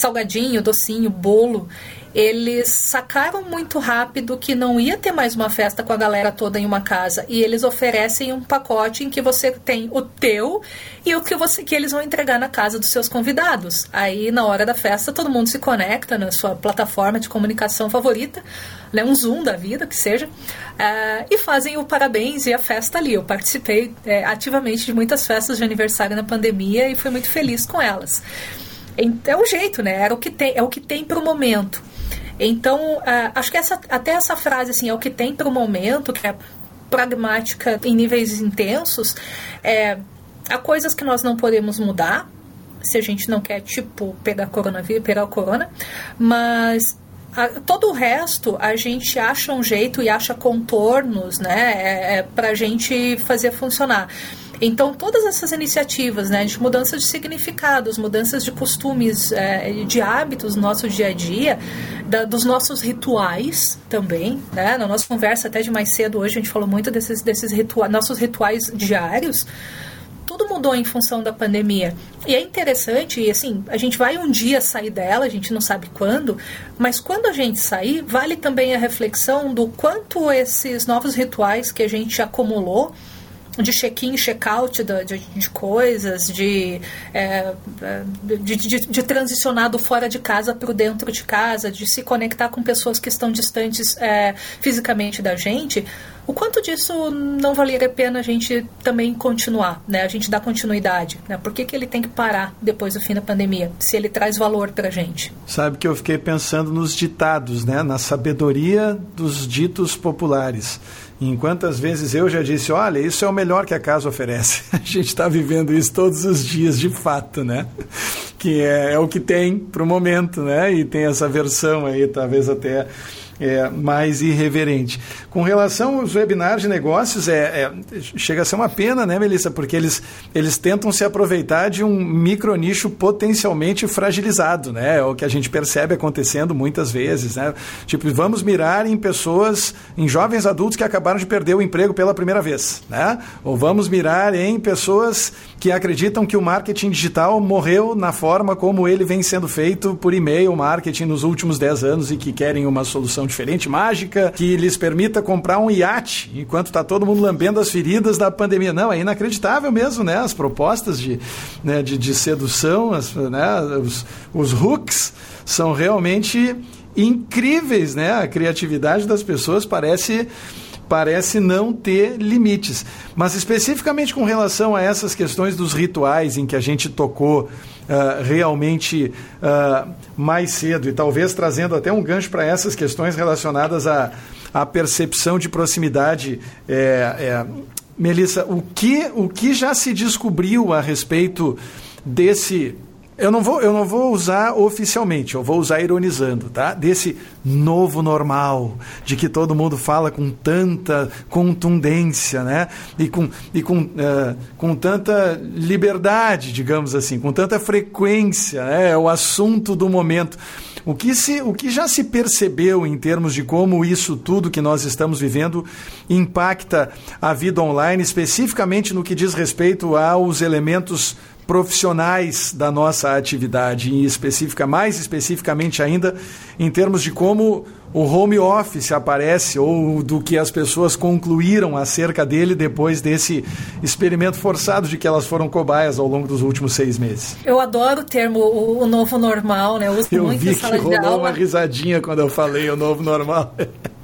salgadinho, docinho, bolo eles sacaram muito rápido que não ia ter mais uma festa com a galera toda em uma casa e eles oferecem um pacote em que você tem o teu e o que você que eles vão entregar na casa dos seus convidados. Aí na hora da festa todo mundo se conecta na sua plataforma de comunicação favorita, né, um Zoom da vida que seja, uh, e fazem o parabéns e a festa ali. Eu participei é, ativamente de muitas festas de aniversário na pandemia e fui muito feliz com elas. É o jeito, né? Era o que tem, é o que tem para o momento. Então, uh, acho que essa, até essa frase assim, é o que tem para o momento, que é pragmática em níveis intensos, é, há coisas que nós não podemos mudar, se a gente não quer, tipo, pegar coronavírus, pegar o corona, mas a, todo o resto a gente acha um jeito e acha contornos, né, é, é, para a gente fazer funcionar. Então, todas essas iniciativas né, de mudanças de significados, mudanças de costumes, é, de hábitos no nosso dia a dia, da, dos nossos rituais também, né? Na nossa conversa até de mais cedo hoje, a gente falou muito desses, desses rituais, nossos rituais diários, tudo mudou em função da pandemia. E é interessante, e assim, a gente vai um dia sair dela, a gente não sabe quando, mas quando a gente sair, vale também a reflexão do quanto esses novos rituais que a gente acumulou de check-in, check-out de, de, coisas, de, é, de, de, de, transicionar do fora de casa para o dentro de casa, de se conectar com pessoas que estão distantes é, fisicamente da gente, o quanto disso não valeria a pena a gente também continuar, né? A gente dar continuidade, né? Por que, que ele tem que parar depois do fim da pandemia, se ele traz valor para a gente? Sabe que eu fiquei pensando nos ditados, né? Na sabedoria dos ditos populares. Em quantas vezes eu já disse, olha, isso é o melhor que a casa oferece. A gente está vivendo isso todos os dias, de fato, né? Que é, é o que tem para o momento, né? E tem essa versão aí, talvez até é, mais irreverente. Com relação aos webinars de negócios, é, é, chega a ser uma pena, né, Melissa? Porque eles, eles tentam se aproveitar de um micro nicho potencialmente fragilizado, né? É o que a gente percebe acontecendo muitas vezes, né? Tipo, vamos mirar em pessoas, em jovens adultos que acabaram de perder o emprego pela primeira vez, né? Ou vamos mirar em pessoas que acreditam que o marketing digital morreu na forma como ele vem sendo feito por e-mail marketing nos últimos 10 anos e que querem uma solução diferente, mágica, que lhes permita comprar um iate enquanto está todo mundo lambendo as feridas da pandemia. Não, é inacreditável mesmo, né? As propostas de, né, de, de sedução, as, né, os, os hooks são realmente incríveis, né? A criatividade das pessoas parece parece não ter limites. Mas especificamente com relação a essas questões dos rituais em que a gente tocou uh, realmente uh, mais cedo e talvez trazendo até um gancho para essas questões relacionadas à, à percepção de proximidade. É, é, Melissa, o que, o que já se descobriu a respeito desse eu não vou, eu não vou usar oficialmente, eu vou usar ironizando, tá? Desse novo normal, de que todo mundo fala com tanta contundência, né? E com, e com, uh, com tanta liberdade, digamos assim, com tanta frequência, né? é o assunto do momento. O que, se, o que já se percebeu em termos de como isso tudo que nós estamos vivendo impacta a vida online, especificamente no que diz respeito aos elementos profissionais da nossa atividade, em específica, mais especificamente ainda, em termos de como o home office aparece ou do que as pessoas concluíram acerca dele depois desse experimento forçado de que elas foram cobaias ao longo dos últimos seis meses. Eu adoro o termo o, o novo normal, né? Eu uso eu muito vi que rolou uma risadinha quando eu falei o novo normal.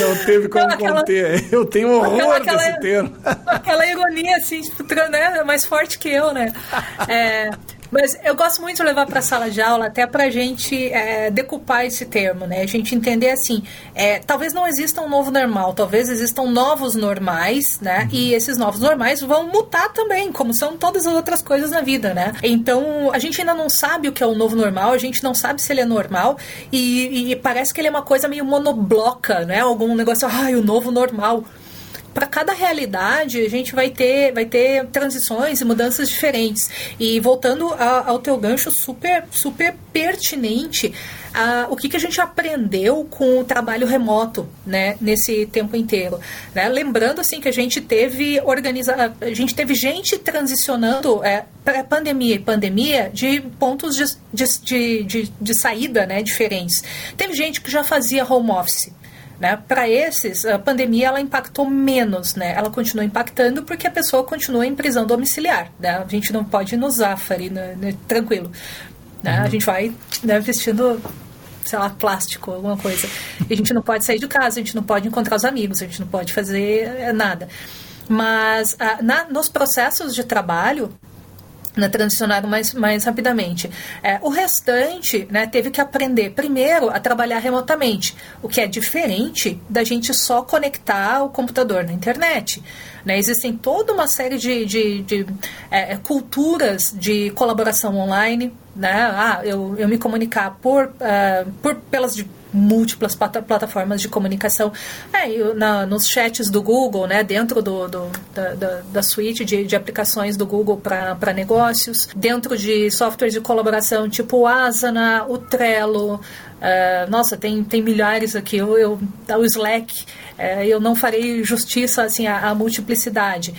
Não teve como não, aquela, conter. Eu tenho horror aquela, desse termo. Aquela ironia, assim, tipo, né? mais forte que eu, né? É, mas eu gosto muito de levar para a sala de aula até para a gente é, decupar esse termo, né? A gente entender assim, é, talvez não exista um novo normal, talvez existam novos normais, né? Uhum. E esses novos normais vão mutar também, como são todas as outras coisas na vida, né? Então a gente ainda não sabe o que é o novo normal, a gente não sabe se ele é normal e, e parece que ele é uma coisa meio monobloca, né? Algum negócio, ai, o novo normal. Para cada realidade a gente vai ter, vai ter transições e mudanças diferentes. E voltando a, ao teu gancho super, super pertinente, a, o que, que a gente aprendeu com o trabalho remoto, né, nesse tempo inteiro, né? Lembrando assim que a gente teve organiza, a gente teve gente transicionando é, para pandemia e pandemia de pontos de, de, de, de saída, né, diferentes. Teve gente que já fazia home office. Né? Para esses, a pandemia ela impactou menos, né? Ela continua impactando porque a pessoa continua em prisão domiciliar, né? A gente não pode ir no Zafari, né? né tranquilo. Né? Uhum. A gente vai né, vestindo sei lá, plástico, alguma coisa. E a gente não pode sair de casa, a gente não pode encontrar os amigos, a gente não pode fazer eh, nada. Mas ah, na, nos processos de trabalho, né, transicionaram mais, mais rapidamente. É, o restante né, teve que aprender primeiro a trabalhar remotamente, o que é diferente da gente só conectar o computador na internet. Né? Existem toda uma série de, de, de é, culturas de colaboração online. Né? Ah, eu, eu me comunicar por, uh, por pelas múltiplas plataformas de comunicação. É, na, nos chats do Google, né, dentro do, do da, da, da, suíte de, de aplicações do Google para negócios, dentro de softwares de colaboração tipo o Asana, o Trello, Uh, nossa, tem, tem milhares aqui. Eu, eu, o Slack, uh, eu não farei justiça assim, à, à multiplicidade.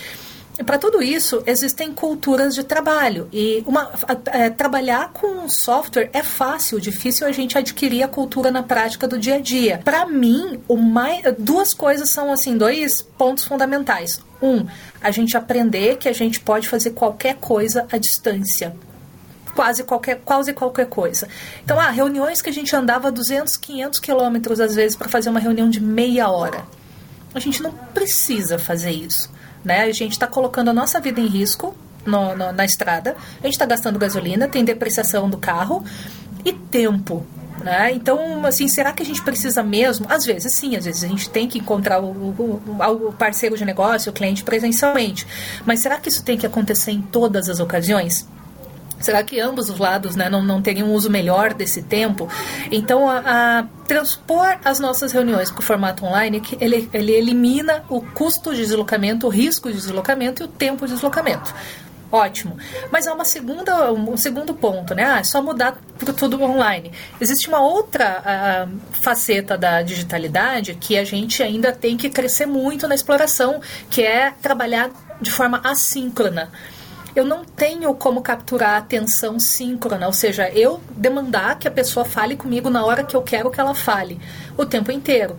Para tudo isso, existem culturas de trabalho. E uma, é, trabalhar com software é fácil, difícil a gente adquirir a cultura na prática do dia a dia. Para mim, mais, duas coisas são assim, dois pontos fundamentais. Um, a gente aprender que a gente pode fazer qualquer coisa à distância quase qualquer, quase qualquer coisa. Então, ah, reuniões que a gente andava 200, 500 quilômetros às vezes para fazer uma reunião de meia hora. A gente não precisa fazer isso. Né? A gente está colocando a nossa vida em risco no, no, na estrada, a gente está gastando gasolina, tem depreciação do carro e tempo. Né? Então, assim, será que a gente precisa mesmo? Às vezes sim, às vezes a gente tem que encontrar o, o, o parceiro de negócio, o cliente presencialmente. Mas será que isso tem que acontecer em todas as ocasiões? Será que ambos os lados né, não, não teriam um uso melhor desse tempo? Então, a, a transpor as nossas reuniões para o formato online, ele, ele elimina o custo de deslocamento, o risco de deslocamento e o tempo de deslocamento. Ótimo. Mas há uma segunda, um segundo ponto, né? Ah, é só mudar para tudo online. Existe uma outra uh, faceta da digitalidade que a gente ainda tem que crescer muito na exploração, que é trabalhar de forma assíncrona eu não tenho como capturar a atenção síncrona, ou seja, eu demandar que a pessoa fale comigo na hora que eu quero que ela fale, o tempo inteiro.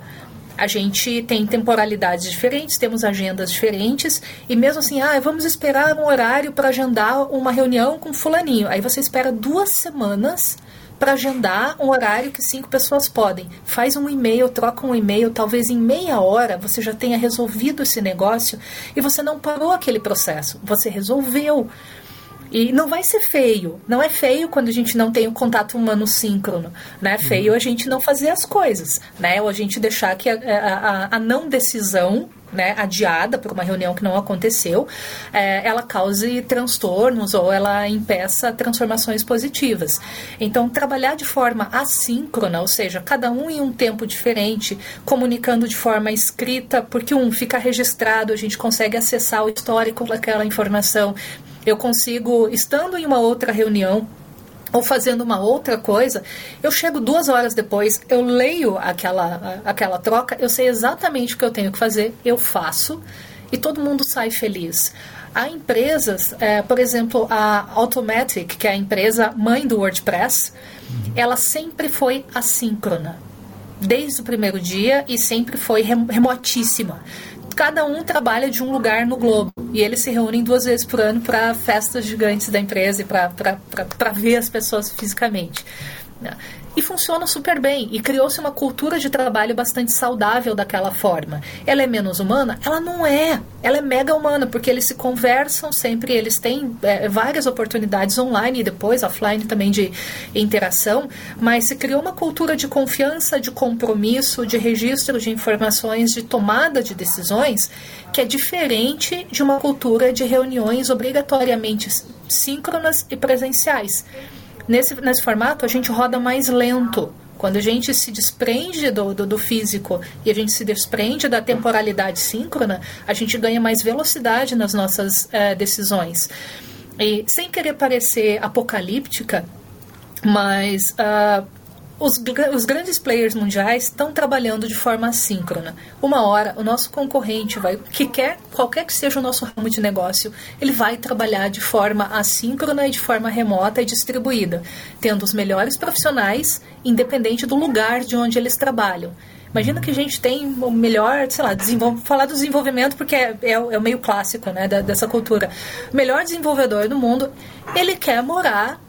A gente tem temporalidades diferentes, temos agendas diferentes, e mesmo assim, ah, vamos esperar um horário para agendar uma reunião com fulaninho. Aí você espera duas semanas para agendar um horário que cinco pessoas podem. Faz um e-mail, troca um e-mail, talvez em meia hora você já tenha resolvido esse negócio e você não parou aquele processo, você resolveu. E não vai ser feio. Não é feio quando a gente não tem o contato humano síncrono. Né? É feio a gente não fazer as coisas. Né? Ou a gente deixar que a, a, a não decisão né, adiada por uma reunião que não aconteceu, é, ela cause transtornos ou ela impeça transformações positivas. Então, trabalhar de forma assíncrona, ou seja, cada um em um tempo diferente, comunicando de forma escrita, porque um fica registrado, a gente consegue acessar o histórico daquela informação. Eu consigo, estando em uma outra reunião, ou fazendo uma outra coisa, eu chego duas horas depois, eu leio aquela, aquela troca, eu sei exatamente o que eu tenho que fazer, eu faço e todo mundo sai feliz. Há empresas, é, por exemplo, a Automatic, que é a empresa mãe do WordPress, uhum. ela sempre foi assíncrona, desde o primeiro dia e sempre foi remotíssima cada um trabalha de um lugar no globo. E eles se reúnem duas vezes por ano para festas gigantes da empresa e para ver as pessoas fisicamente. E funciona super bem. E criou-se uma cultura de trabalho bastante saudável daquela forma. Ela é menos humana? Ela não é. Ela é mega humana, porque eles se conversam sempre, eles têm é, várias oportunidades online e depois offline também de interação, mas se criou uma cultura de confiança, de compromisso, de registro de informações, de tomada de decisões, que é diferente de uma cultura de reuniões obrigatoriamente síncronas e presenciais. Nesse, nesse formato, a gente roda mais lento Quando a gente se desprende do, do, do, físico e a gente se desprende da temporalidade síncrona, a gente ganha mais velocidade nas nossas é, decisões. E sem querer parecer apocalíptica, mas uh, os, os, grandes players mundiais estão trabalhando de forma assíncrona. Uma hora, o nosso concorrente vai, que quer, qualquer que seja o nosso ramo de negócio, ele vai trabalhar de forma assíncrona e de forma remota e distribuída, tendo os melhores profissionais, independente do lugar de onde eles trabalham. Imagina que a gente tem o melhor, sei lá, falar do desenvolvimento porque é, é, é o meio clássico né, da, dessa cultura. O melhor desenvolvedor do mundo, ele quer morar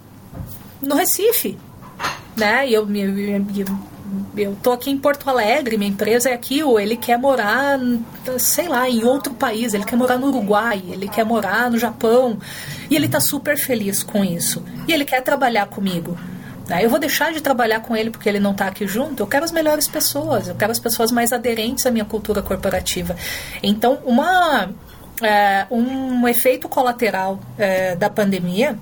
no Recife, né? E eu, eu, eu, eu tô aqui em Porto Alegre, minha empresa é aqui, ou ele quer morar, sei lá, em outro país, ele quer morar no Uruguai, ele quer morar no Japão, e ele tá super feliz com isso. E ele quer trabalhar comigo. Né? Eu vou deixar de trabalhar com ele porque ele não está aqui junto. Eu quero as melhores pessoas, eu quero as pessoas mais aderentes à minha cultura corporativa. Então, uma, é, um efeito colateral é, da pandemia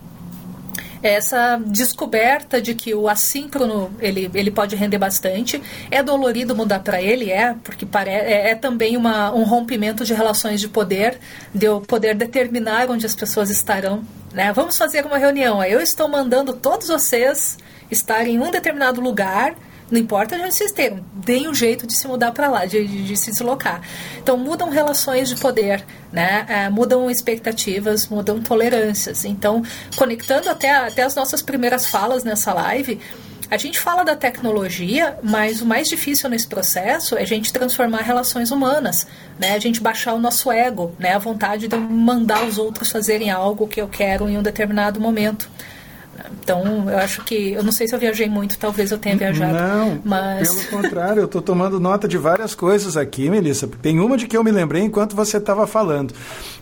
essa descoberta de que o assíncrono ele, ele pode render bastante. É dolorido mudar para ele, é, porque pare, é, é também uma, um rompimento de relações de poder, de eu poder determinar onde as pessoas estarão. Né? Vamos fazer uma reunião. Eu estou mandando todos vocês estar em um determinado lugar, não importa onde vocês estejam, deem um jeito de se mudar para lá, de, de, de, se deslocar. Então mudam relações de poder, né? É, mudam expectativas, mudam tolerâncias. Então, conectando até, até as nossas primeiras falas nessa live, a gente fala da tecnologia, mas o mais difícil nesse processo é a gente transformar relações humanas, né? A gente baixar o nosso ego, né? A vontade de mandar os outros fazerem algo que eu quero em um determinado momento. Então, eu acho que. Eu não sei se eu viajei muito, talvez eu tenha viajado. Não, mas... pelo contrário, eu estou tomando nota de várias coisas aqui, Melissa. Tem uma de que eu me lembrei enquanto você estava falando.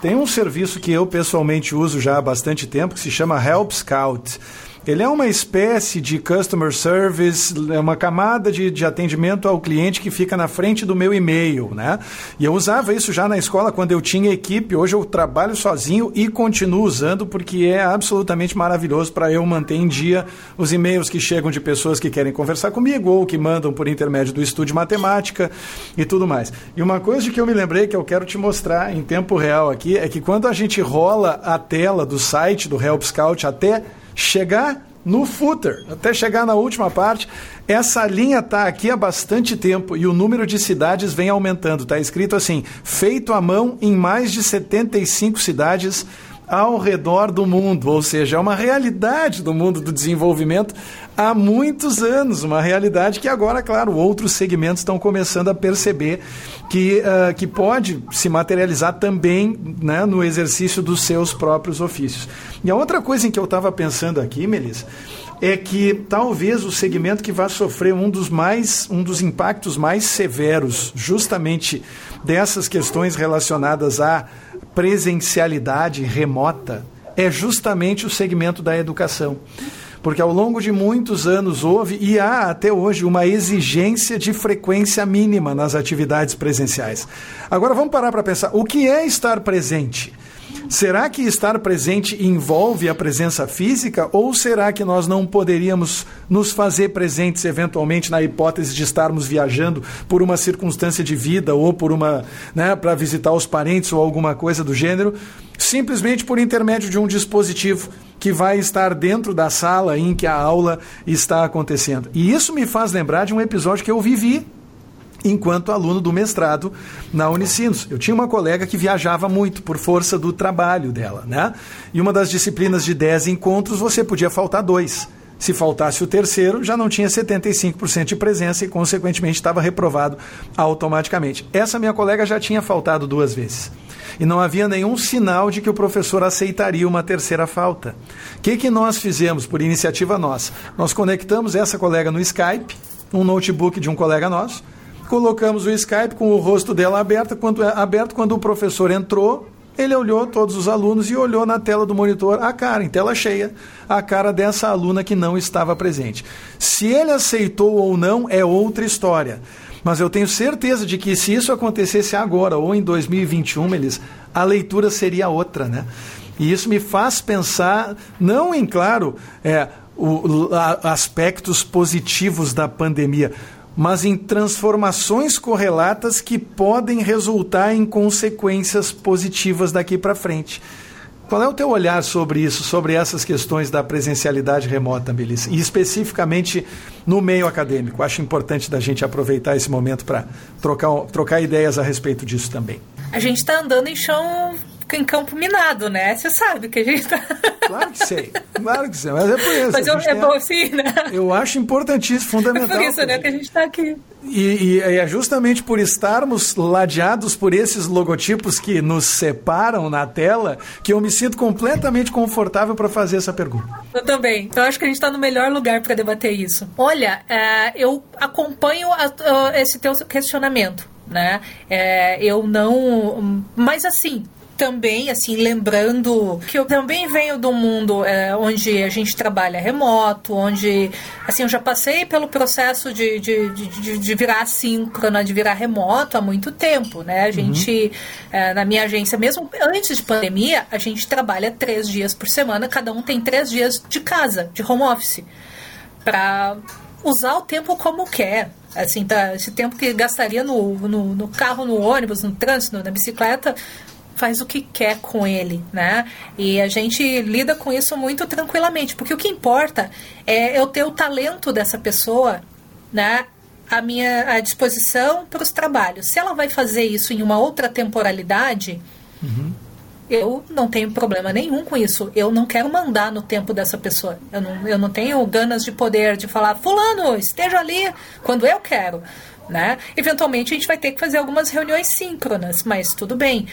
Tem um serviço que eu pessoalmente uso já há bastante tempo que se chama Help Scout. Ele é uma espécie de customer service, é uma camada de, de atendimento ao cliente que fica na frente do meu e-mail, né? E eu usava isso já na escola quando eu tinha equipe. Hoje eu trabalho sozinho e continuo usando porque é absolutamente maravilhoso para eu manter em dia os e-mails que chegam de pessoas que querem conversar comigo ou que mandam por intermédio do estúdio matemática e tudo mais. E uma coisa de que eu me lembrei que eu quero te mostrar em tempo real aqui é que quando a gente rola a tela do site do Help Scout até chegar no footer, até chegar na última parte. Essa linha está aqui há bastante tempo e o número de cidades vem aumentando. Está escrito assim: feito à mão em mais de 75 cidades ao redor do mundo, ou seja, é uma realidade do mundo do desenvolvimento há muitos anos, uma realidade que agora, claro, outros segmentos estão começando a perceber que, uh, que pode se materializar também né, no exercício dos seus próprios ofícios. E a outra coisa em que eu estava pensando aqui, Melissa, é que talvez o segmento que vai sofrer um dos mais um dos impactos mais severos justamente dessas questões relacionadas à presencialidade remota é justamente o segmento da educação. Porque ao longo de muitos anos houve e há até hoje uma exigência de frequência mínima nas atividades presenciais. Agora vamos parar para pensar: o que é estar presente? Será que estar presente envolve a presença física ou será que nós não poderíamos nos fazer presentes eventualmente na hipótese de estarmos viajando por uma circunstância de vida ou por uma, né, para visitar os parentes ou alguma coisa do gênero, simplesmente por intermédio de um dispositivo que vai estar dentro da sala em que a aula está acontecendo. E isso me faz lembrar de um episódio que eu vivi enquanto aluno do mestrado na Unicinos. Eu tinha uma colega que viajava muito por força do trabalho dela, né? E uma das disciplinas de 10 encontros você podia faltar dois. Se faltasse o terceiro, já não tinha 75% de presença e, consequentemente, estava reprovado automaticamente. Essa minha colega já tinha faltado duas vezes. E não havia nenhum sinal de que o professor aceitaria uma terceira falta. O que, que nós fizemos por iniciativa nossa? Nós conectamos essa colega no Skype, um notebook de um colega nosso, colocamos o Skype com o rosto dela aberto quando, aberto quando o professor entrou. Ele olhou todos os alunos e olhou na tela do monitor a cara, em tela cheia, a cara dessa aluna que não estava presente. Se ele aceitou ou não é outra história. Mas eu tenho certeza de que se isso acontecesse agora ou em 2021, eles, a leitura seria outra, né? E isso me faz pensar, não em, claro, é, o, a, aspectos positivos da pandemia, mas em transformações correlatas que podem resultar em consequências positivas daqui para frente. Qual é o teu olhar sobre isso, sobre essas questões da presencialidade remota, Melissa? E especificamente no meio acadêmico. Acho importante da gente aproveitar esse momento para trocar, trocar ideias a respeito disso também. A gente está andando em chão em campo minado, né? Você sabe que a gente tá... Claro que sei, claro que sei, mas é por isso. Mas eu, é bom sim, né? Eu acho importantíssimo, fundamental. É por isso, né, que a gente está aqui. E, e, é justamente por estarmos ladeados por esses logotipos que nos separam na tela que eu me sinto completamente confortável para fazer essa pergunta. Eu também. Então acho que a gente está no melhor lugar para debater isso. Olha, é, eu acompanho a, a, esse teu questionamento, né? É, eu não, mas assim também, assim, lembrando que eu também venho um mundo é, onde a gente trabalha remoto, onde, assim, eu já passei pelo processo de, de, de, de virar síncrona, de virar remoto há muito tempo, né? A uhum. gente, uhum. é, na minha agência, mesmo antes de pandemia, a gente trabalha três dias por semana, cada um tem três dias de casa, de home office, para usar o tempo como quer. Assim, tá, esse tempo que gastaria no, no, no carro, no ônibus, no trânsito, na bicicleta, faz o que quer com ele, né? E a gente lida com isso muito tranquilamente, porque o que importa é eu ter o talento dessa pessoa, né? A minha a disposição para os trabalhos. Se ela vai fazer isso em uma outra temporalidade, uhum. eu não tenho problema nenhum com isso. Eu não quero mandar no tempo dessa pessoa. Eu não, eu não tenho ganas de poder de falar, fulano, esteja ali quando eu quero. Né? Eventualmente a gente vai ter que fazer algumas reuniões síncronas, mas tudo bem.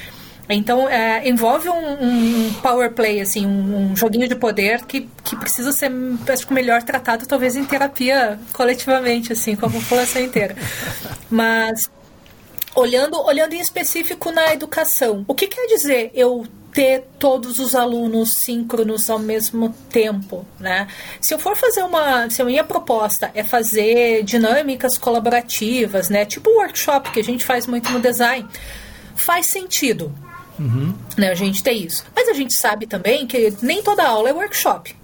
Então, é, envolve um, um, power play, assim, um, um, joguinho de poder que, que precisa ser, acho melhor tratado, talvez, em terapia coletivamente, assim, com a população inteira. Mas, olhando, olhando em específico na educação, o que quer dizer eu ter todos os alunos síncronos ao mesmo tempo, né? Se eu for fazer uma, se a minha proposta é fazer dinâmicas colaborativas, né, tipo o workshop que a gente faz muito no design, faz sentido, Uhum. Né, a gente tem isso. Mas a gente sabe também que nem toda aula é workshop.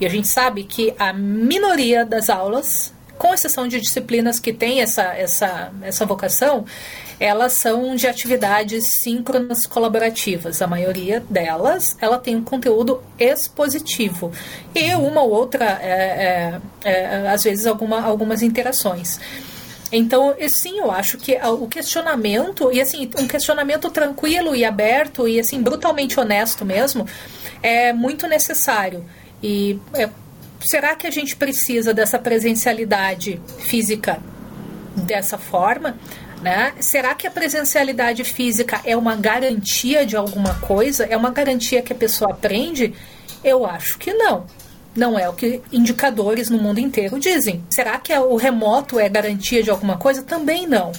E a gente sabe que a minoria das aulas, com exceção de disciplinas que têm essa, essa, essa vocação, elas são de atividades síncronas colaborativas. A maioria delas, ela tem um conteúdo expositivo. E uma ou outra, é, é, é, às vezes, alguma, algumas interações. Então, sim, eu acho que o questionamento, e assim, um questionamento tranquilo e aberto e assim, brutalmente honesto mesmo, é muito necessário. E é, será que a gente precisa dessa presencialidade física dessa forma? Né? Será que a presencialidade física é uma garantia de alguma coisa? É uma garantia que a pessoa aprende? Eu acho que não. Não é o que indicadores no mundo inteiro dizem. Será que o remoto é garantia de alguma coisa? Também não.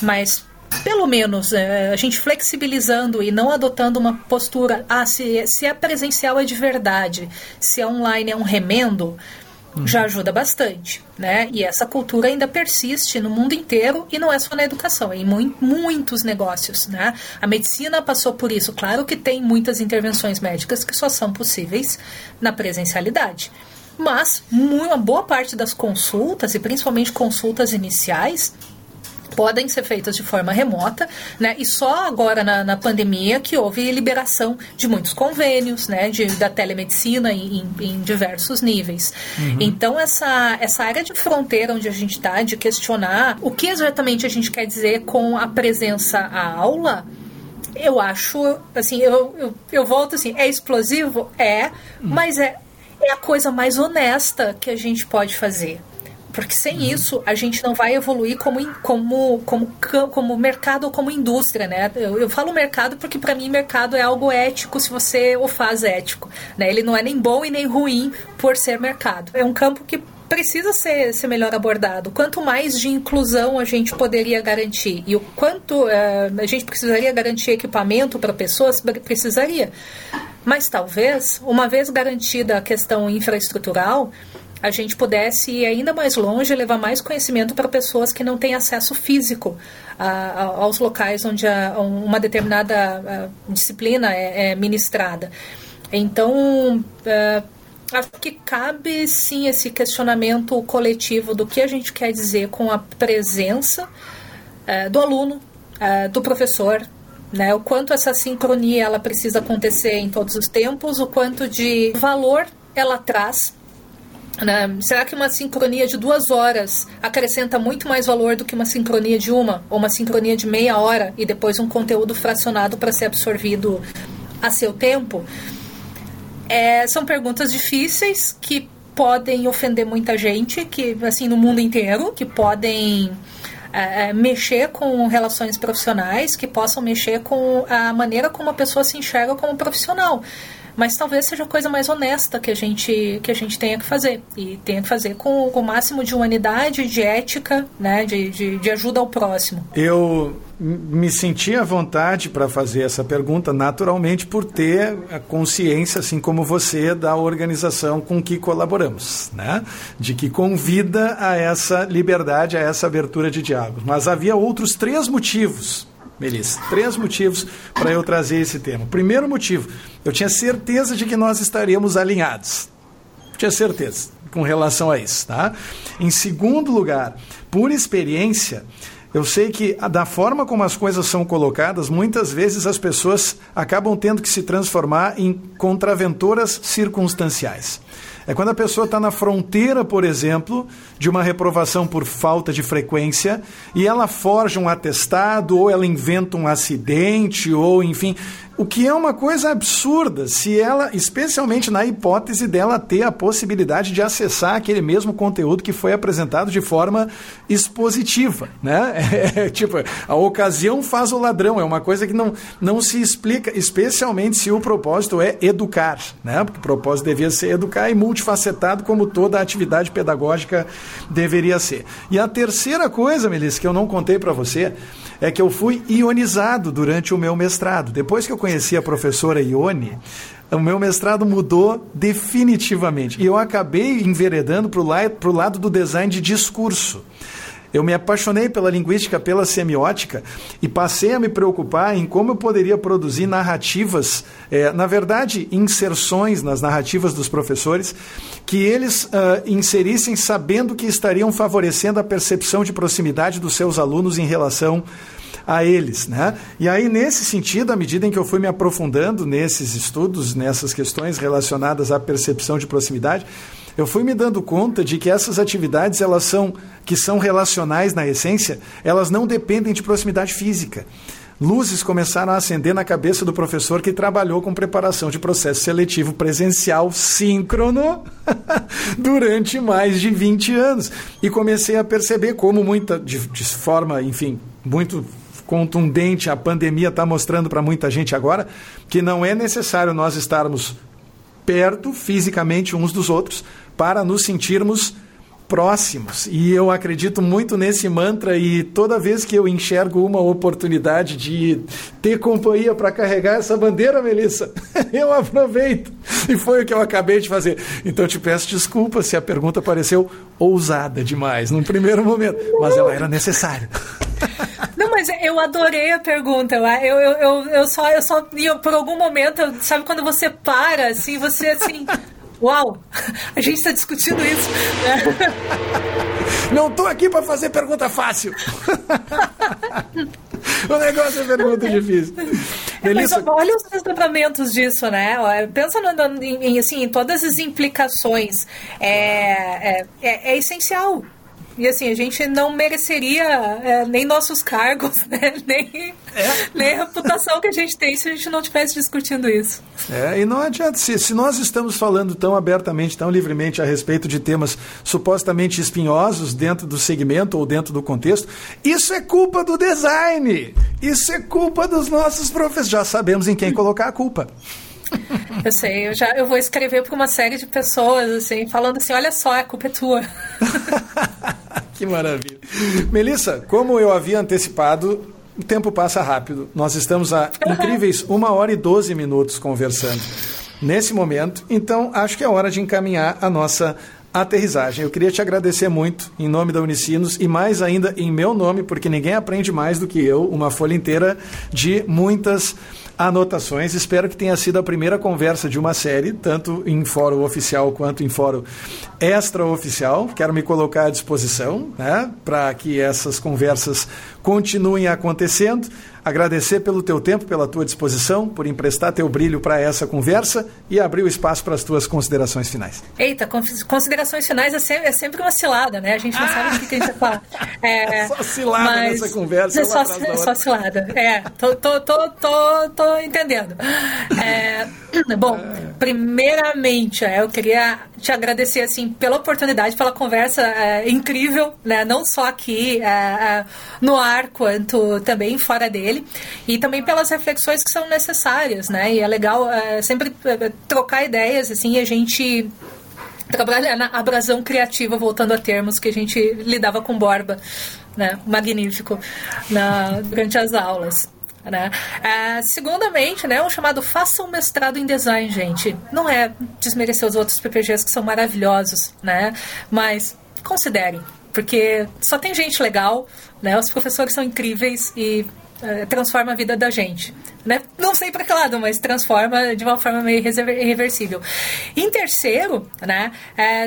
Mas pelo menos é, a gente flexibilizando e não adotando uma postura, ah, se, se é presencial é de verdade, se é online é um remendo, uhum. já ajuda bastante, né? E essa cultura ainda persiste no mundo inteiro e não é só na educação, é em mu muitos negócios, né? A medicina passou por isso. Claro que tem muitas intervenções médicas que só são possíveis na presencialidade. Mas uma boa parte das consultas, e principalmente consultas iniciais, podem ser feitas de forma remota, né? E só agora na, na pandemia que houve liberação de muitos convênios, né? De, da telemedicina em, em diversos níveis. Uhum. Então essa essa área de fronteira onde a gente está de questionar o que exatamente a gente quer dizer com a presença à aula eu acho, assim, eu, eu, eu volto assim, é explosivo? É, hum. mas é, é a coisa mais honesta que a gente pode fazer. Porque sem uhum. isso a gente não vai evoluir como, como, como, como mercado ou como indústria, né? Eu, eu falo mercado porque para mim mercado é algo ético se você o faz ético, né? Ele não é nem bom e nem ruim por ser mercado. É um campo que precisa ser, ser melhor abordado. Quanto mais de inclusão a gente poderia garantir e o quanto uh, a gente precisaria garantir equipamento para pessoas, precisaria. Mas talvez, uma vez garantida a questão infraestrutural, a gente pudesse ir ainda mais longe, levar mais conhecimento para pessoas que não têm acesso físico a, a, aos locais onde a, uma determinada disciplina é, é, ministrada. Então, uh, acho que cabe sim esse questionamento coletivo do que a gente quer dizer com a presença é, do aluno, é, do professor, né? O quanto essa sincronia ela precisa acontecer em todos os tempos, o quanto de valor ela traz. Né? Será que uma sincronia de duas horas acrescenta muito mais valor do que uma sincronia de uma ou uma sincronia de meia hora e depois um conteúdo fracionado para ser absorvido a seu tempo? É, são perguntas difíceis que podem ofender muita gente, que assim no mundo inteiro, que podem é, é, mexer com relações profissionais, que possam mexer com a maneira como a pessoa se enxerga como profissional mas talvez seja a coisa mais honesta que a gente que a gente tenha que fazer e tenha que fazer com, com o máximo de humanidade, de ética, né, de, de, de ajuda ao próximo. Eu me senti à vontade para fazer essa pergunta naturalmente por ter a consciência, assim como você, da organização com que colaboramos, né? De que convida a essa liberdade, a essa abertura de diálogo. Mas havia outros três motivos Melissa. Três motivos para eu trazer esse tema. Primeiro motivo, eu tinha certeza de que nós estaríamos alinhados. Tinha certeza com relação a isso, tá? Em segundo lugar, por experiência, eu sei que da forma como as coisas são colocadas, muitas vezes as pessoas acabam tendo que se transformar em contraventoras circunstanciais. É quando a pessoa está na fronteira, por exemplo, de uma reprovação por falta de frequência e ela forja um atestado ou ela inventa um acidente ou, enfim, o que é uma coisa absurda se ela, especialmente na hipótese dela ter a possibilidade de acessar aquele mesmo conteúdo que foi apresentado de forma expositiva, né? É, tipo, a ocasião faz o ladrão, é uma coisa que não, não se explica, especialmente se o propósito é educar, né? Porque o propósito devia ser educar e multifacetado como toda atividade pedagógica deveria ser. E a terceira coisa, Melissa, que eu não contei para você, é que eu fui ionizado durante o meu mestrado. Depois que eu conheci a professora Ione, o meu mestrado mudou definitivamente. E eu acabei enveredando para o lado do design de discurso. Eu me apaixonei pela linguística, pela semiótica e passei a me preocupar em como eu poderia produzir narrativas, é, na verdade, inserções nas narrativas dos professores, que eles uh, inserissem sabendo que estariam favorecendo a percepção de proximidade dos seus alunos em relação a eles. Né? E aí, nesse sentido, à medida em que eu fui me aprofundando nesses estudos, nessas questões relacionadas à percepção de proximidade, eu fui me dando conta de que essas atividades, elas são, que são relacionais na essência, elas não dependem de proximidade física. Luzes começaram a acender na cabeça do professor que trabalhou com preparação de processo seletivo presencial síncrono durante mais de 20 anos. E comecei a perceber como muita, de, de forma, enfim, muito contundente a pandemia está mostrando para muita gente agora, que não é necessário nós estarmos perto fisicamente uns dos outros para nos sentirmos próximos. E eu acredito muito nesse mantra e toda vez que eu enxergo uma oportunidade de ter companhia para carregar essa bandeira, Melissa, eu aproveito. E foi o que eu acabei de fazer. Então te peço desculpa se a pergunta pareceu ousada demais num primeiro momento, mas ela era necessária. Mas eu adorei a pergunta. Eu, eu, eu, eu só, eu só, por algum momento, sabe quando você para, assim, você assim. Uau! A gente está discutindo isso. Não estou aqui para fazer pergunta fácil. o negócio é pergunta difícil. Melissa... Mas olha os desdobramentos disso, né? Pensa no, em, assim, em todas as implicações. É, é, é, é essencial e assim, a gente não mereceria é, nem nossos cargos, né? nem, é. nem a reputação que a gente tem se a gente não estivesse discutindo isso. É, e não adianta, se, se nós estamos falando tão abertamente, tão livremente a respeito de temas supostamente espinhosos dentro do segmento ou dentro do contexto, isso é culpa do design! Isso é culpa dos nossos professores. Já sabemos em quem colocar a culpa. Eu sei, eu já eu vou escrever para uma série de pessoas, assim, falando assim, olha só, a culpa é tua. que maravilha. Melissa, como eu havia antecipado, o tempo passa rápido. Nós estamos a incríveis uma hora e doze minutos conversando nesse momento, então acho que é hora de encaminhar a nossa aterrissagem. Eu queria te agradecer muito em nome da Unicinos e mais ainda em meu nome, porque ninguém aprende mais do que eu, uma folha inteira de muitas anotações. Espero que tenha sido a primeira conversa de uma série, tanto em fórum oficial quanto em fórum extraoficial. Quero me colocar à disposição né, para que essas conversas continuem acontecendo. Agradecer pelo teu tempo, pela tua disposição, por emprestar teu brilho para essa conversa e abrir o espaço para as tuas considerações finais. Eita, considerações finais é sempre, é sempre uma cilada, né? A gente não ah! sabe o que, a gente vai falar. É, só cilada mas... nessa conversa. É só, só cilada. É, tô, tô, tô, tô, tô entendendo. É, bom, primeiramente, eu queria te agradecer assim pela oportunidade, pela conversa é, incrível, né? Não só aqui é, é, no ar, quanto também fora dele, e também pelas reflexões que são necessárias, né? E é legal é, sempre é, trocar ideias, assim, e a gente trabalhar na abrasão criativa, voltando a termos que a gente lidava com Borba, né? Magnífico na, durante as aulas. Né? É, segundamente, né, o chamado faça um mestrado em design, gente. Não é desmerecer os outros PPGs que são maravilhosos, né? Mas considerem, porque só tem gente legal, né? Os professores são incríveis e é, transforma a vida da gente. Né? Não sei para que lado, mas transforma de uma forma meio irreversível. Em terceiro, né, é,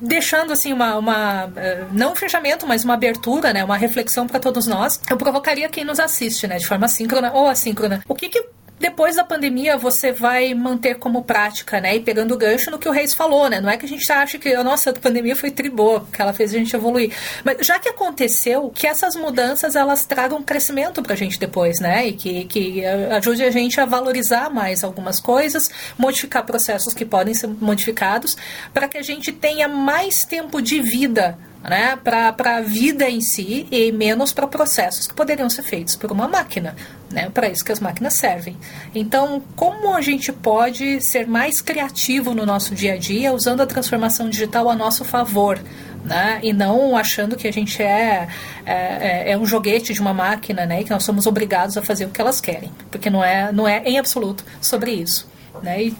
deixando assim uma, uma eh, não um fechamento, mas uma abertura, né, uma reflexão para todos nós. Eu provocaria quem nos assiste, né, de forma síncrona ou assíncrona. O que que depois da pandemia você vai manter como prática, né? E pegando o gancho no que o Reis falou, né? Não é que a gente acha que, nossa, a pandemia foi tribô, que ela fez a gente evoluir. Mas já que aconteceu, que essas mudanças elas tragam crescimento pra gente depois, né? E que, que ajude a gente a valorizar mais algumas coisas, modificar processos que podem ser modificados, para que a gente tenha mais tempo de vida né, para a vida em si e menos para processos que poderiam ser feitos por uma máquina. Né, para isso que as máquinas servem. Então, como a gente pode ser mais criativo no nosso dia a dia usando a transformação digital a nosso favor? Né? E não achando que a gente é, é, é, é um joguete de uma máquina né? e que nós somos obrigados a fazer o que elas querem. Porque não é, não é em absoluto sobre isso. Né? E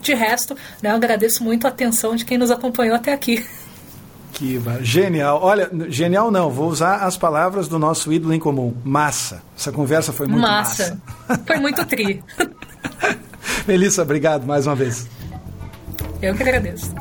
de resto, né, eu agradeço muito a atenção de quem nos acompanhou até aqui. Que genial. Olha, genial não, vou usar as palavras do nosso ídolo em comum, massa. Essa conversa foi muito massa. massa. Foi muito tri. Melissa, obrigado mais uma vez. Eu que agradeço.